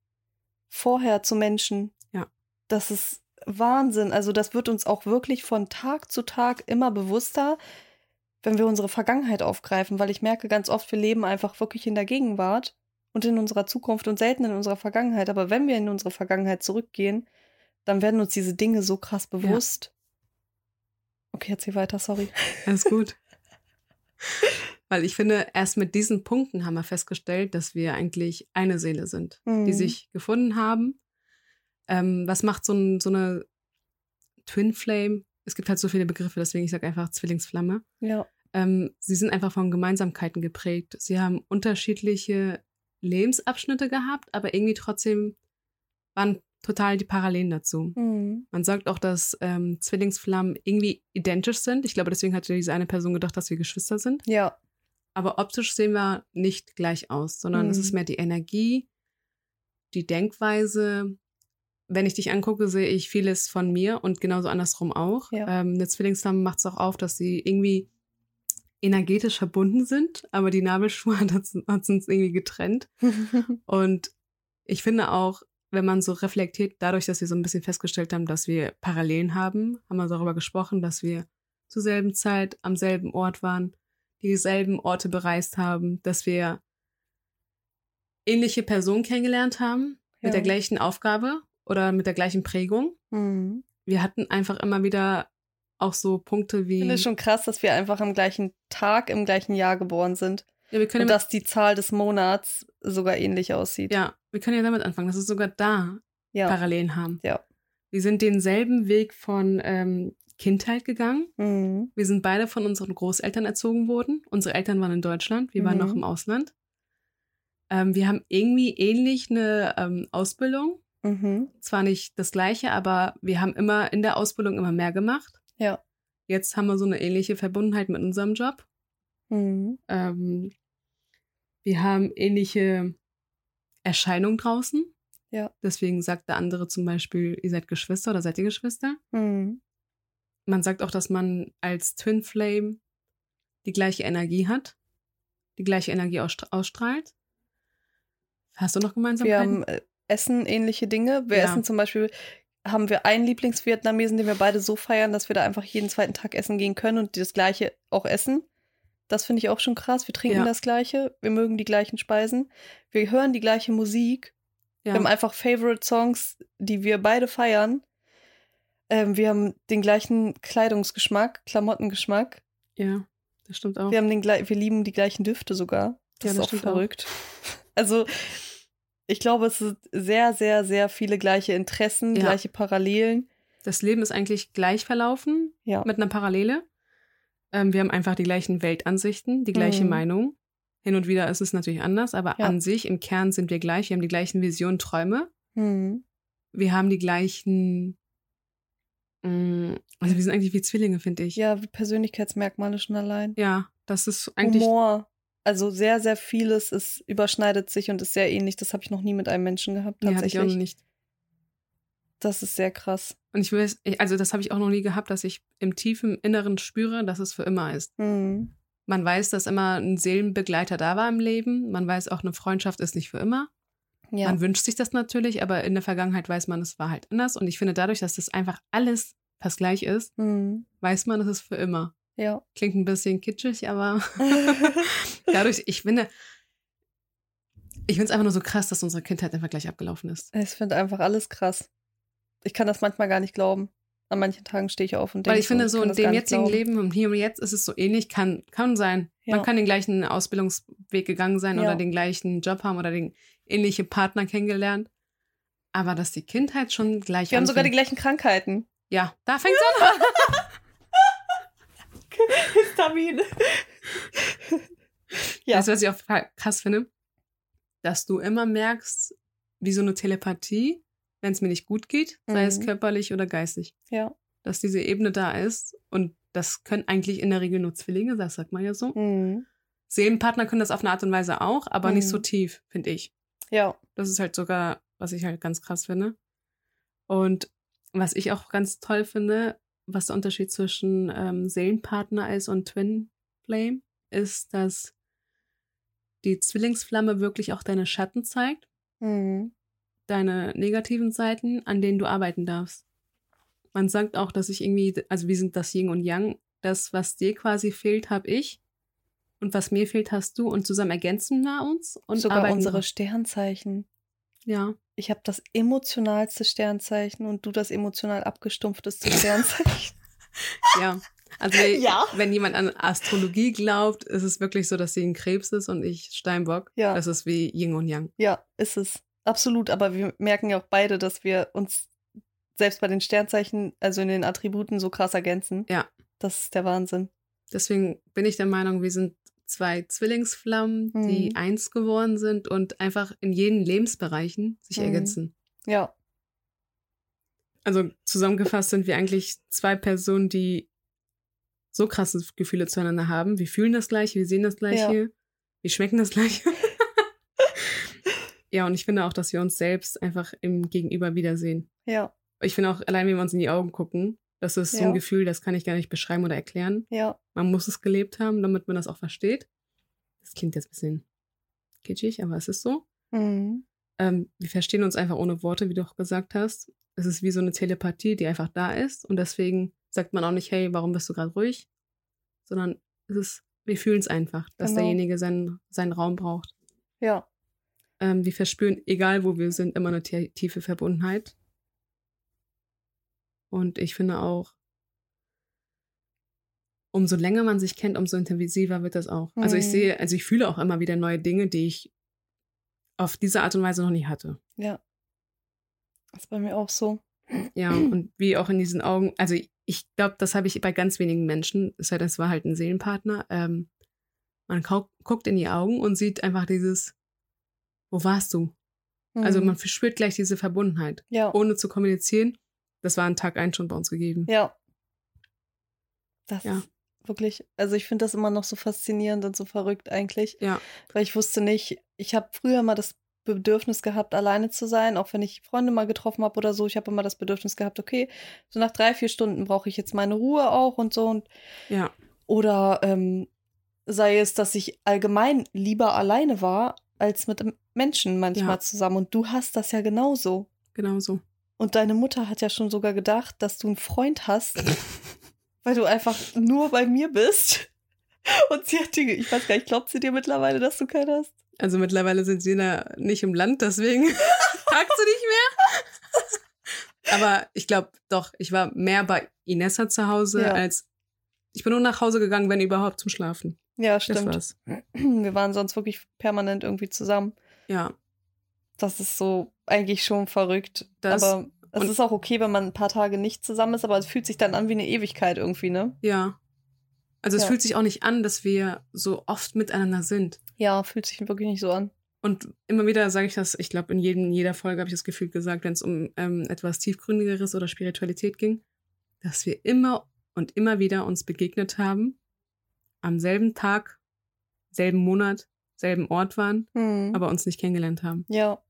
vorher zu Menschen. Ja. Das ist Wahnsinn. Also das wird uns auch wirklich von Tag zu Tag immer bewusster, wenn wir unsere Vergangenheit aufgreifen, weil ich merke ganz oft, wir leben einfach wirklich in der Gegenwart und in unserer Zukunft und selten in unserer Vergangenheit. Aber wenn wir in unsere Vergangenheit zurückgehen, dann werden uns diese Dinge so krass bewusst. Okay, erzähl weiter, sorry. Alles gut. Weil ich finde, erst mit diesen Punkten haben wir festgestellt, dass wir eigentlich eine Seele sind, die Mhm. sich gefunden haben. Ähm, was macht so, ein, so eine Twin Flame? Es gibt halt so viele Begriffe, deswegen ich sage einfach Zwillingsflamme. Ja. Ähm, sie sind einfach von Gemeinsamkeiten geprägt. Sie haben unterschiedliche Lebensabschnitte gehabt, aber irgendwie trotzdem waren total die Parallelen dazu. Mhm. Man sagt auch, dass ähm, Zwillingsflammen irgendwie identisch sind. Ich glaube, deswegen hatte diese eine Person gedacht, dass wir Geschwister sind. Ja. Aber optisch sehen wir nicht gleich aus, sondern es Mhm. ist mehr die Energie, die Denkweise. Wenn ich dich angucke, sehe ich vieles von mir und genauso andersrum auch. Ja. Ähm, eine Zwillingsflamme macht es auch auf, dass sie irgendwie energetisch verbunden sind, aber die Nabelschnur uns, hat uns irgendwie getrennt. Und ich finde auch, wenn man so reflektiert, dadurch, dass wir so ein bisschen festgestellt haben, dass wir Parallelen haben, haben wir darüber gesprochen, dass wir zur selben Zeit am selben Ort waren, dieselben Orte bereist haben, dass wir ähnliche Personen kennengelernt haben, mit Ja. der gleichen Aufgabe oder mit der gleichen Prägung. mhm. Wir hatten einfach immer wieder auch so Punkte Ich wie. finde es schon krass, dass wir einfach am gleichen Tag im gleichen Jahr geboren sind. ja, wir können Und dass die Zahl des Monats sogar ähnlich aussieht. ja, wir können ja damit anfangen, dass es sogar da Ja. Parallelen haben. Ja. Wir sind denselben Weg von ähm, Kindheit gegangen. Mhm. Wir sind beide von unseren Großeltern erzogen worden. Unsere Eltern waren in Deutschland, wir waren Mhm. noch im Ausland. Ähm, wir haben irgendwie ähnlich eine ähm, Ausbildung. Mhm. Zwar nicht das gleiche, aber wir haben immer in der Ausbildung immer mehr gemacht. Ja. Jetzt haben wir so eine ähnliche Verbundenheit mit unserem Job. Mhm. Ähm, wir haben ähnliche Erscheinungen draußen. Ja. Deswegen sagt der andere zum Beispiel, ihr seid Geschwister oder seid ihr Geschwister. Mhm. Man sagt auch, dass man als Twin Flame die gleiche Energie hat, die gleiche Energie ausstra- ausstrahlt. Hast du noch Wir Gemeinsamkeiten? haben äh, Essen ähnliche Dinge. Wir Ja. essen zum Beispiel, haben wir einen Lieblingsvietnamesen, den wir beide so feiern, dass wir da einfach jeden zweiten Tag essen gehen können und das Gleiche auch essen. Das finde ich auch schon krass. Wir trinken Ja. das Gleiche, wir mögen die gleichen Speisen, wir hören die gleiche Musik. ja. Wir haben einfach Favorite Songs, die wir beide feiern. Ähm, wir haben den gleichen Kleidungsgeschmack, Klamottengeschmack. ja, das stimmt auch. Wir, haben den, wir lieben die gleichen Düfte sogar. Das Ja, ist das auch stimmt auch. verrückt. Also, ich glaube, es sind sehr, sehr, sehr viele gleiche Interessen, Ja. gleiche Parallelen. Das Leben ist eigentlich gleich verlaufen Ja. mit einer Parallele. Ähm, wir haben einfach die gleichen Weltansichten, die gleiche Mhm. Meinung. Hin und wieder ist es natürlich anders, aber Ja. an sich im Kern sind wir gleich. Wir haben die gleichen Visionen, Träume. Hm. Wir haben die gleichen. Mh, also wir sind eigentlich wie Zwillinge, finde ich. Ja, Persönlichkeitsmerkmale schon allein. Ja, das ist eigentlich. Humor. Also sehr, sehr vieles ist, überschneidet sich und ist sehr ähnlich. Das habe ich noch nie mit einem Menschen gehabt, Nee, hatte ich auch tatsächlich. nicht. Das ist sehr krass. Und ich weiß, ich- also das habe ich auch noch nie gehabt, dass ich im tiefen Inneren spüre, dass es für immer ist. Hm. Man weiß, dass immer ein Seelenbegleiter da war im Leben. Man weiß auch, eine Freundschaft ist nicht für immer. Ja. Man wünscht sich das natürlich, aber in der Vergangenheit weiß man, es war halt anders. Und ich finde, dadurch, dass das einfach alles fast gleich ist, Hm. weiß man, es ist für immer. Ja. Klingt ein bisschen kitschig, aber dadurch, ich finde, ich finde es einfach nur so krass, dass unsere Kindheit einfach gleich abgelaufen ist. ich finde einfach alles krass. Ich kann das manchmal gar nicht glauben. An manchen Tagen stehe ich auf und denke Weil ich finde, so kann in das dem jetzigen glauben. Leben, im Hier und Jetzt, ist es so ähnlich, kann, kann sein. Ja. Man kann den gleichen Ausbildungsweg gegangen sein Ja. oder den gleichen Job haben oder den ähnlichen Partner kennengelernt. Aber dass die Kindheit schon gleich Wir haben sogar die anfängt. gleichen Krankheiten. Ja, da fängt es an. Histamin. ja. Weißt du, was ich auch krass finde? Dass du immer merkst, wie so eine Telepathie, wenn es mir nicht gut geht, sei es Mhm. körperlich oder geistig, ja. dass diese Ebene da ist. Und das können eigentlich in der Regel nur Zwillinge, das sagt man ja so. Mhm. Seelenpartner können das auf eine Art und Weise auch, aber nicht so Mhm. tief, finde ich. Ja. Das ist halt sogar, was ich halt ganz krass finde. Und was ich auch ganz toll finde, was der Unterschied zwischen ähm, Seelenpartner ist und Twin Flame, ist, dass die Zwillingsflamme wirklich auch deine Schatten zeigt, Mhm. Deine negativen Seiten, an denen du arbeiten darfst. Man sagt auch, dass ich irgendwie, also wir sind das Yin und Yang, das, was dir quasi fehlt, habe ich. Und was mir fehlt, hast du. Und zusammen ergänzen wir uns und Sogar unsere wir. Sternzeichen. Ja. Ich habe das emotionalste Sternzeichen und du das emotional abgestumpfteste Sternzeichen. Ja. Also wenn, Ja. wenn jemand an Astrologie glaubt, ist es wirklich so, dass sie ein Krebs ist und ich Steinbock. Ja. Das ist wie Yin und Yang. ja, ist es. Absolut. Aber wir merken ja auch beide, dass wir uns selbst bei den Sternzeichen, also in den Attributen, so krass ergänzen. Ja. Das ist der Wahnsinn. Deswegen bin ich der Meinung, wir sind zwei Zwillingsflammen, die Mhm. eins geworden sind und einfach in jeden Lebensbereichen sich Mhm. ergänzen. Ja. Also zusammengefasst sind wir eigentlich zwei Personen, die so krasse Gefühle zueinander haben. Wir fühlen das Gleiche, wir sehen das Gleiche, wir schmecken das Gleiche. ja, und ich finde auch, dass wir uns selbst einfach im Gegenüber wiedersehen. Ja. Ich finde auch, allein wenn wir uns in die Augen gucken, das ist so Ja. ein Gefühl, das kann ich gar nicht beschreiben oder erklären. Ja. Man muss es gelebt haben, damit man das auch versteht. Das klingt jetzt ein bisschen kitschig, aber es ist so. Mhm. Ähm, wir verstehen uns einfach ohne Worte, wie du auch gesagt hast. Es ist wie so eine Telepathie, die einfach da ist. Und deswegen sagt man auch nicht, hey, warum bist du gerade ruhig? Sondern es ist, wir fühlen es einfach, dass Genau. derjenige seinen, seinen Raum braucht. Ja. Ähm, wir verspüren, egal wo wir sind, immer eine tie- tiefe Verbundenheit. Und ich finde auch, umso länger man sich kennt, umso intensiver wird das auch. Also ich Mhm. sehe, also ich fühle auch immer wieder neue Dinge, die ich auf diese Art und Weise noch nie hatte. Ja. Das ist bei mir auch so. Ja, und wie auch in diesen Augen, also ich glaube, das habe ich bei ganz wenigen Menschen, es sei denn, es war halt ein Seelenpartner, ähm, man guckt in die Augen und sieht einfach dieses, wo warst du? Mhm. Also man verspürt gleich diese Verbundenheit, ja. ohne zu kommunizieren. Das war an Tag eins schon bei uns gegeben. Ja. Das ja. wirklich, also ich finde das immer noch so faszinierend und so verrückt eigentlich. Ja. Weil ich wusste nicht, ich habe früher mal das Bedürfnis gehabt, alleine zu sein, auch wenn ich Freunde mal getroffen habe oder so. Ich habe immer das Bedürfnis gehabt, okay, so nach drei, vier Stunden brauche ich jetzt meine Ruhe auch und so. Und, ja. Oder ähm, sei es, dass ich allgemein lieber alleine war, als mit Menschen manchmal ja. zusammen. Und du hast das ja genauso. Genauso. Und deine Mutter hat ja schon sogar gedacht, dass du einen Freund hast, weil du einfach nur bei mir bist. Und sie hat dir, ich weiß gar nicht, glaubt sie dir mittlerweile, dass du keinen hast? Also mittlerweile sind sie da nicht im Land, deswegen fragt sie nicht mehr. Aber ich glaube doch, ich war mehr bei Inessa zu Hause ja. als ich bin nur nach Hause gegangen, wenn überhaupt zum Schlafen. Ja, stimmt. Wir waren sonst wirklich permanent irgendwie zusammen. Ja. Das ist so eigentlich schon verrückt. Das, aber es ist auch okay, wenn man ein paar Tage nicht zusammen ist, aber es fühlt sich dann an wie eine Ewigkeit irgendwie, ne? Ja. Also es ja. fühlt sich auch nicht an, dass wir so oft miteinander sind. Ja, fühlt sich wirklich nicht so an. Und immer wieder sage ich das, ich glaube, in jedem, jeder Folge habe ich das Gefühl gesagt, wenn es um ähm, etwas tiefgründigeres oder Spiritualität ging, dass wir immer und immer wieder uns begegnet haben, am selben Tag, selben Monat, selben Ort waren, mhm. aber uns nicht kennengelernt haben. Ja.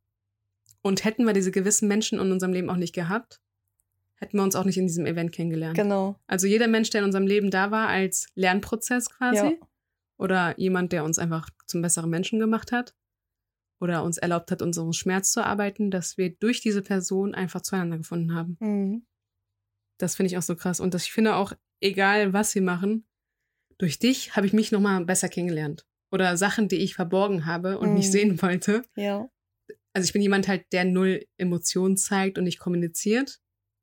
Und hätten wir diese gewissen Menschen in unserem Leben auch nicht gehabt, hätten wir uns auch nicht in diesem Event kennengelernt. Genau. Also jeder Mensch, der in unserem Leben da war, als Lernprozess quasi, ja. oder jemand, der uns einfach zum besseren Menschen gemacht hat, oder uns erlaubt hat, unseren Schmerz zu arbeiten, dass wir durch diese Person einfach zueinander gefunden haben. Mhm. Das finde ich auch so krass. Und das, ich finde auch, egal was wir machen, durch dich habe ich mich nochmal besser kennengelernt. Oder Sachen, die ich verborgen habe und mm. nicht sehen wollte. Ja. Also ich bin jemand halt, der null Emotionen zeigt und nicht kommuniziert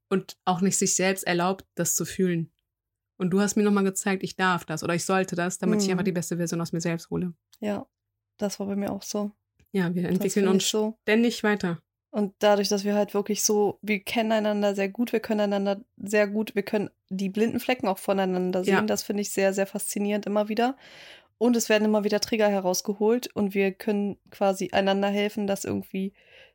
und auch nicht sich selbst erlaubt, das zu fühlen. Und du hast mir nochmal gezeigt, ich darf das oder ich sollte das, damit mm. ich einfach die beste Version aus mir selbst hole. Ja, das war bei mir auch so. Ja, wir entwickeln uns so. ständig weiter. Und dadurch, dass wir halt wirklich so, wir kennen einander sehr gut, wir können einander sehr gut, wir können die blinden Flecken auch voneinander sehen. Ja. Das finde ich sehr, sehr faszinierend immer wieder. Und es werden immer wieder Trigger herausgeholt und wir können quasi einander helfen, das irgendwie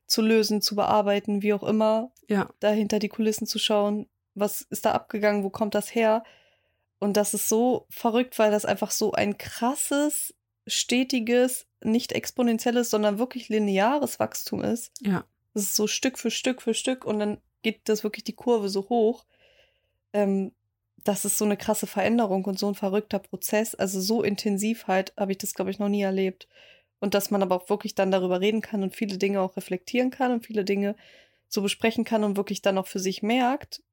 zu lösen, zu bearbeiten, wie auch immer. Ja. Dahinter die Kulissen zu schauen, was ist da abgegangen, wo kommt das her? Und das ist so verrückt, weil das einfach so ein krasses, stetiges, nicht exponentielles, sondern wirklich lineares Wachstum ist. Ja. Das ist so Stück für Stück für Stück und dann geht das wirklich die Kurve so hoch. Ähm, das ist so eine krasse Veränderung und so ein verrückter Prozess. Also so intensiv halt habe ich das, glaube ich, noch nie erlebt. Und dass man aber auch wirklich dann darüber reden kann und viele Dinge auch reflektieren kann und viele Dinge so besprechen kann und wirklich dann auch für sich merkt,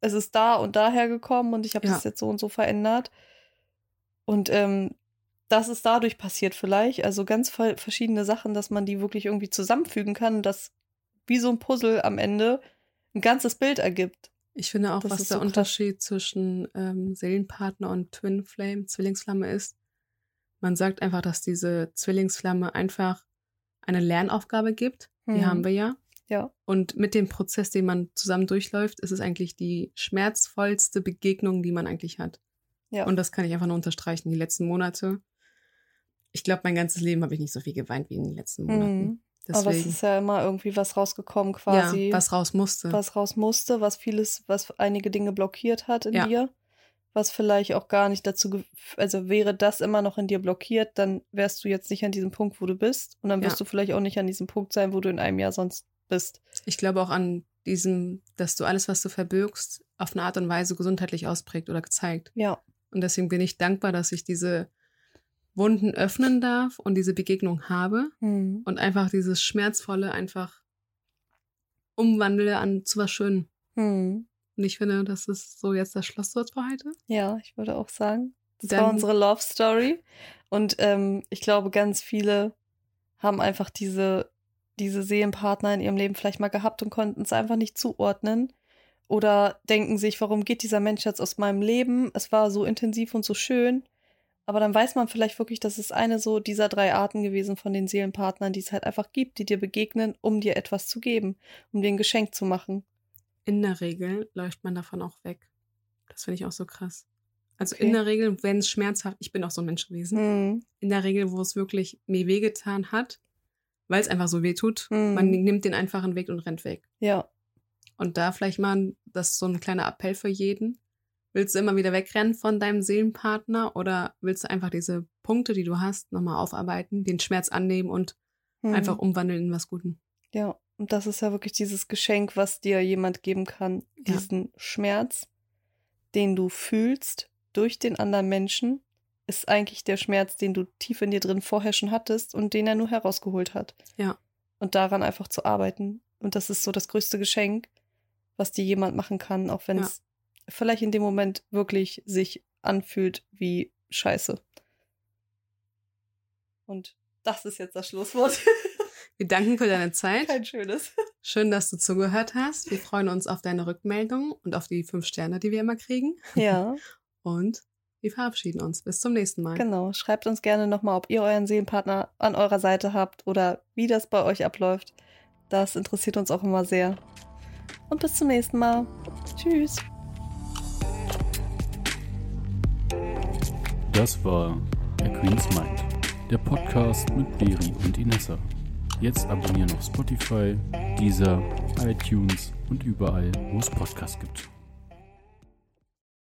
es ist da und daher gekommen und ich habe ja. das jetzt so und so verändert. Und ähm, das ist dadurch passiert vielleicht. Also ganz verschiedene Sachen, dass man die wirklich irgendwie zusammenfügen kann und das wie so ein Puzzle am Ende ein ganzes Bild ergibt. Ich finde auch, das was der so Unterschied zwischen ähm, Seelenpartner und Twin Flame, Zwillingsflamme ist. Man sagt einfach, dass diese Zwillingsflamme einfach eine Lernaufgabe gibt. Die mhm. haben wir ja. Ja. Und mit dem Prozess, den man zusammen durchläuft, ist es eigentlich die schmerzvollste Begegnung, die man eigentlich hat. Ja. Und das kann ich einfach nur unterstreichen. Die letzten Monate. Ich glaube, mein ganzes Leben habe ich nicht so viel geweint wie in den letzten Monaten. Mhm. Deswegen. Aber es ist ja immer irgendwie was rausgekommen quasi. Ja, was raus musste. Was raus musste, was vieles, was einige Dinge blockiert hat in ja. dir. Was vielleicht auch gar nicht dazu, also wäre das immer noch in dir blockiert, dann wärst du jetzt nicht an diesem Punkt, wo du bist. Und dann wirst ja. du vielleicht auch nicht an diesem Punkt sein, wo du in einem Jahr sonst bist. Ich glaube auch an diesem, dass du alles, was du verbirgst, auf eine Art und Weise gesundheitlich ausprägt oder gezeigt. Ja. Und deswegen bin ich dankbar, dass ich diese Wunden öffnen darf und diese Begegnung habe mhm. und einfach dieses Schmerzvolle einfach umwandle an zu was Schönem. Mhm. Und ich finde, das ist so jetzt das Schlusswort für heute. Ja, ich würde auch sagen. Das Dann, war unsere Love Story. Und ähm, ich glaube, ganz viele haben einfach diese, diese Seelenpartner in ihrem Leben vielleicht mal gehabt und konnten es einfach nicht zuordnen. Oder denken sich, warum geht dieser Mensch jetzt aus meinem Leben? Es war so intensiv und so schön. Aber dann weiß man vielleicht wirklich, dass es eine so dieser drei Arten gewesen von den Seelenpartnern, die es halt einfach gibt, die dir begegnen, um dir etwas zu geben, um dir ein Geschenk zu machen. in der Regel läuft man davon auch weg. Das finde ich auch so krass. Also Okay. in der Regel, wenn es schmerzhaft, ich bin auch so ein Mensch gewesen, Mhm. in der Regel, wo es wirklich mir wehgetan hat, weil es einfach so weh tut, Mhm. man nimmt den einfachen Weg und rennt weg. Ja. Und da vielleicht mal, das ist so ein kleiner Appell für jeden. Willst du immer wieder wegrennen von deinem Seelenpartner oder willst du einfach diese Punkte, die du hast, nochmal aufarbeiten, den Schmerz annehmen und Mhm. einfach umwandeln in was Guten? Ja, und das ist ja wirklich dieses Geschenk, was dir jemand geben kann. Ja. Diesen Schmerz, den du fühlst durch den anderen Menschen, ist eigentlich der Schmerz, den du tief in dir drin vorher schon hattest und den er nur herausgeholt hat. Ja. Und daran einfach zu arbeiten. Und das ist so das größte Geschenk, was dir jemand machen kann, auch wenn Ja. Vielleicht in dem Moment wirklich sich anfühlt wie Scheiße. Und das ist jetzt das Schlusswort. Wir danken für deine Zeit. Kein schönes. Schön, dass du zugehört hast. Wir freuen uns auf deine Rückmeldung und auf die fünf Sterne, die wir immer kriegen. Ja. Und wir verabschieden uns. Bis zum nächsten Mal. Genau, schreibt uns gerne nochmal, ob ihr euren Seelenpartner an eurer Seite habt oder wie das bei euch abläuft. Das interessiert uns auch immer sehr. Und bis zum nächsten Mal. Tschüss. Das war A Queen's Mind, der Podcast mit Beri und Inessa. Jetzt abonnieren auf Spotify, Deezer, iTunes und überall, wo es Podcasts gibt.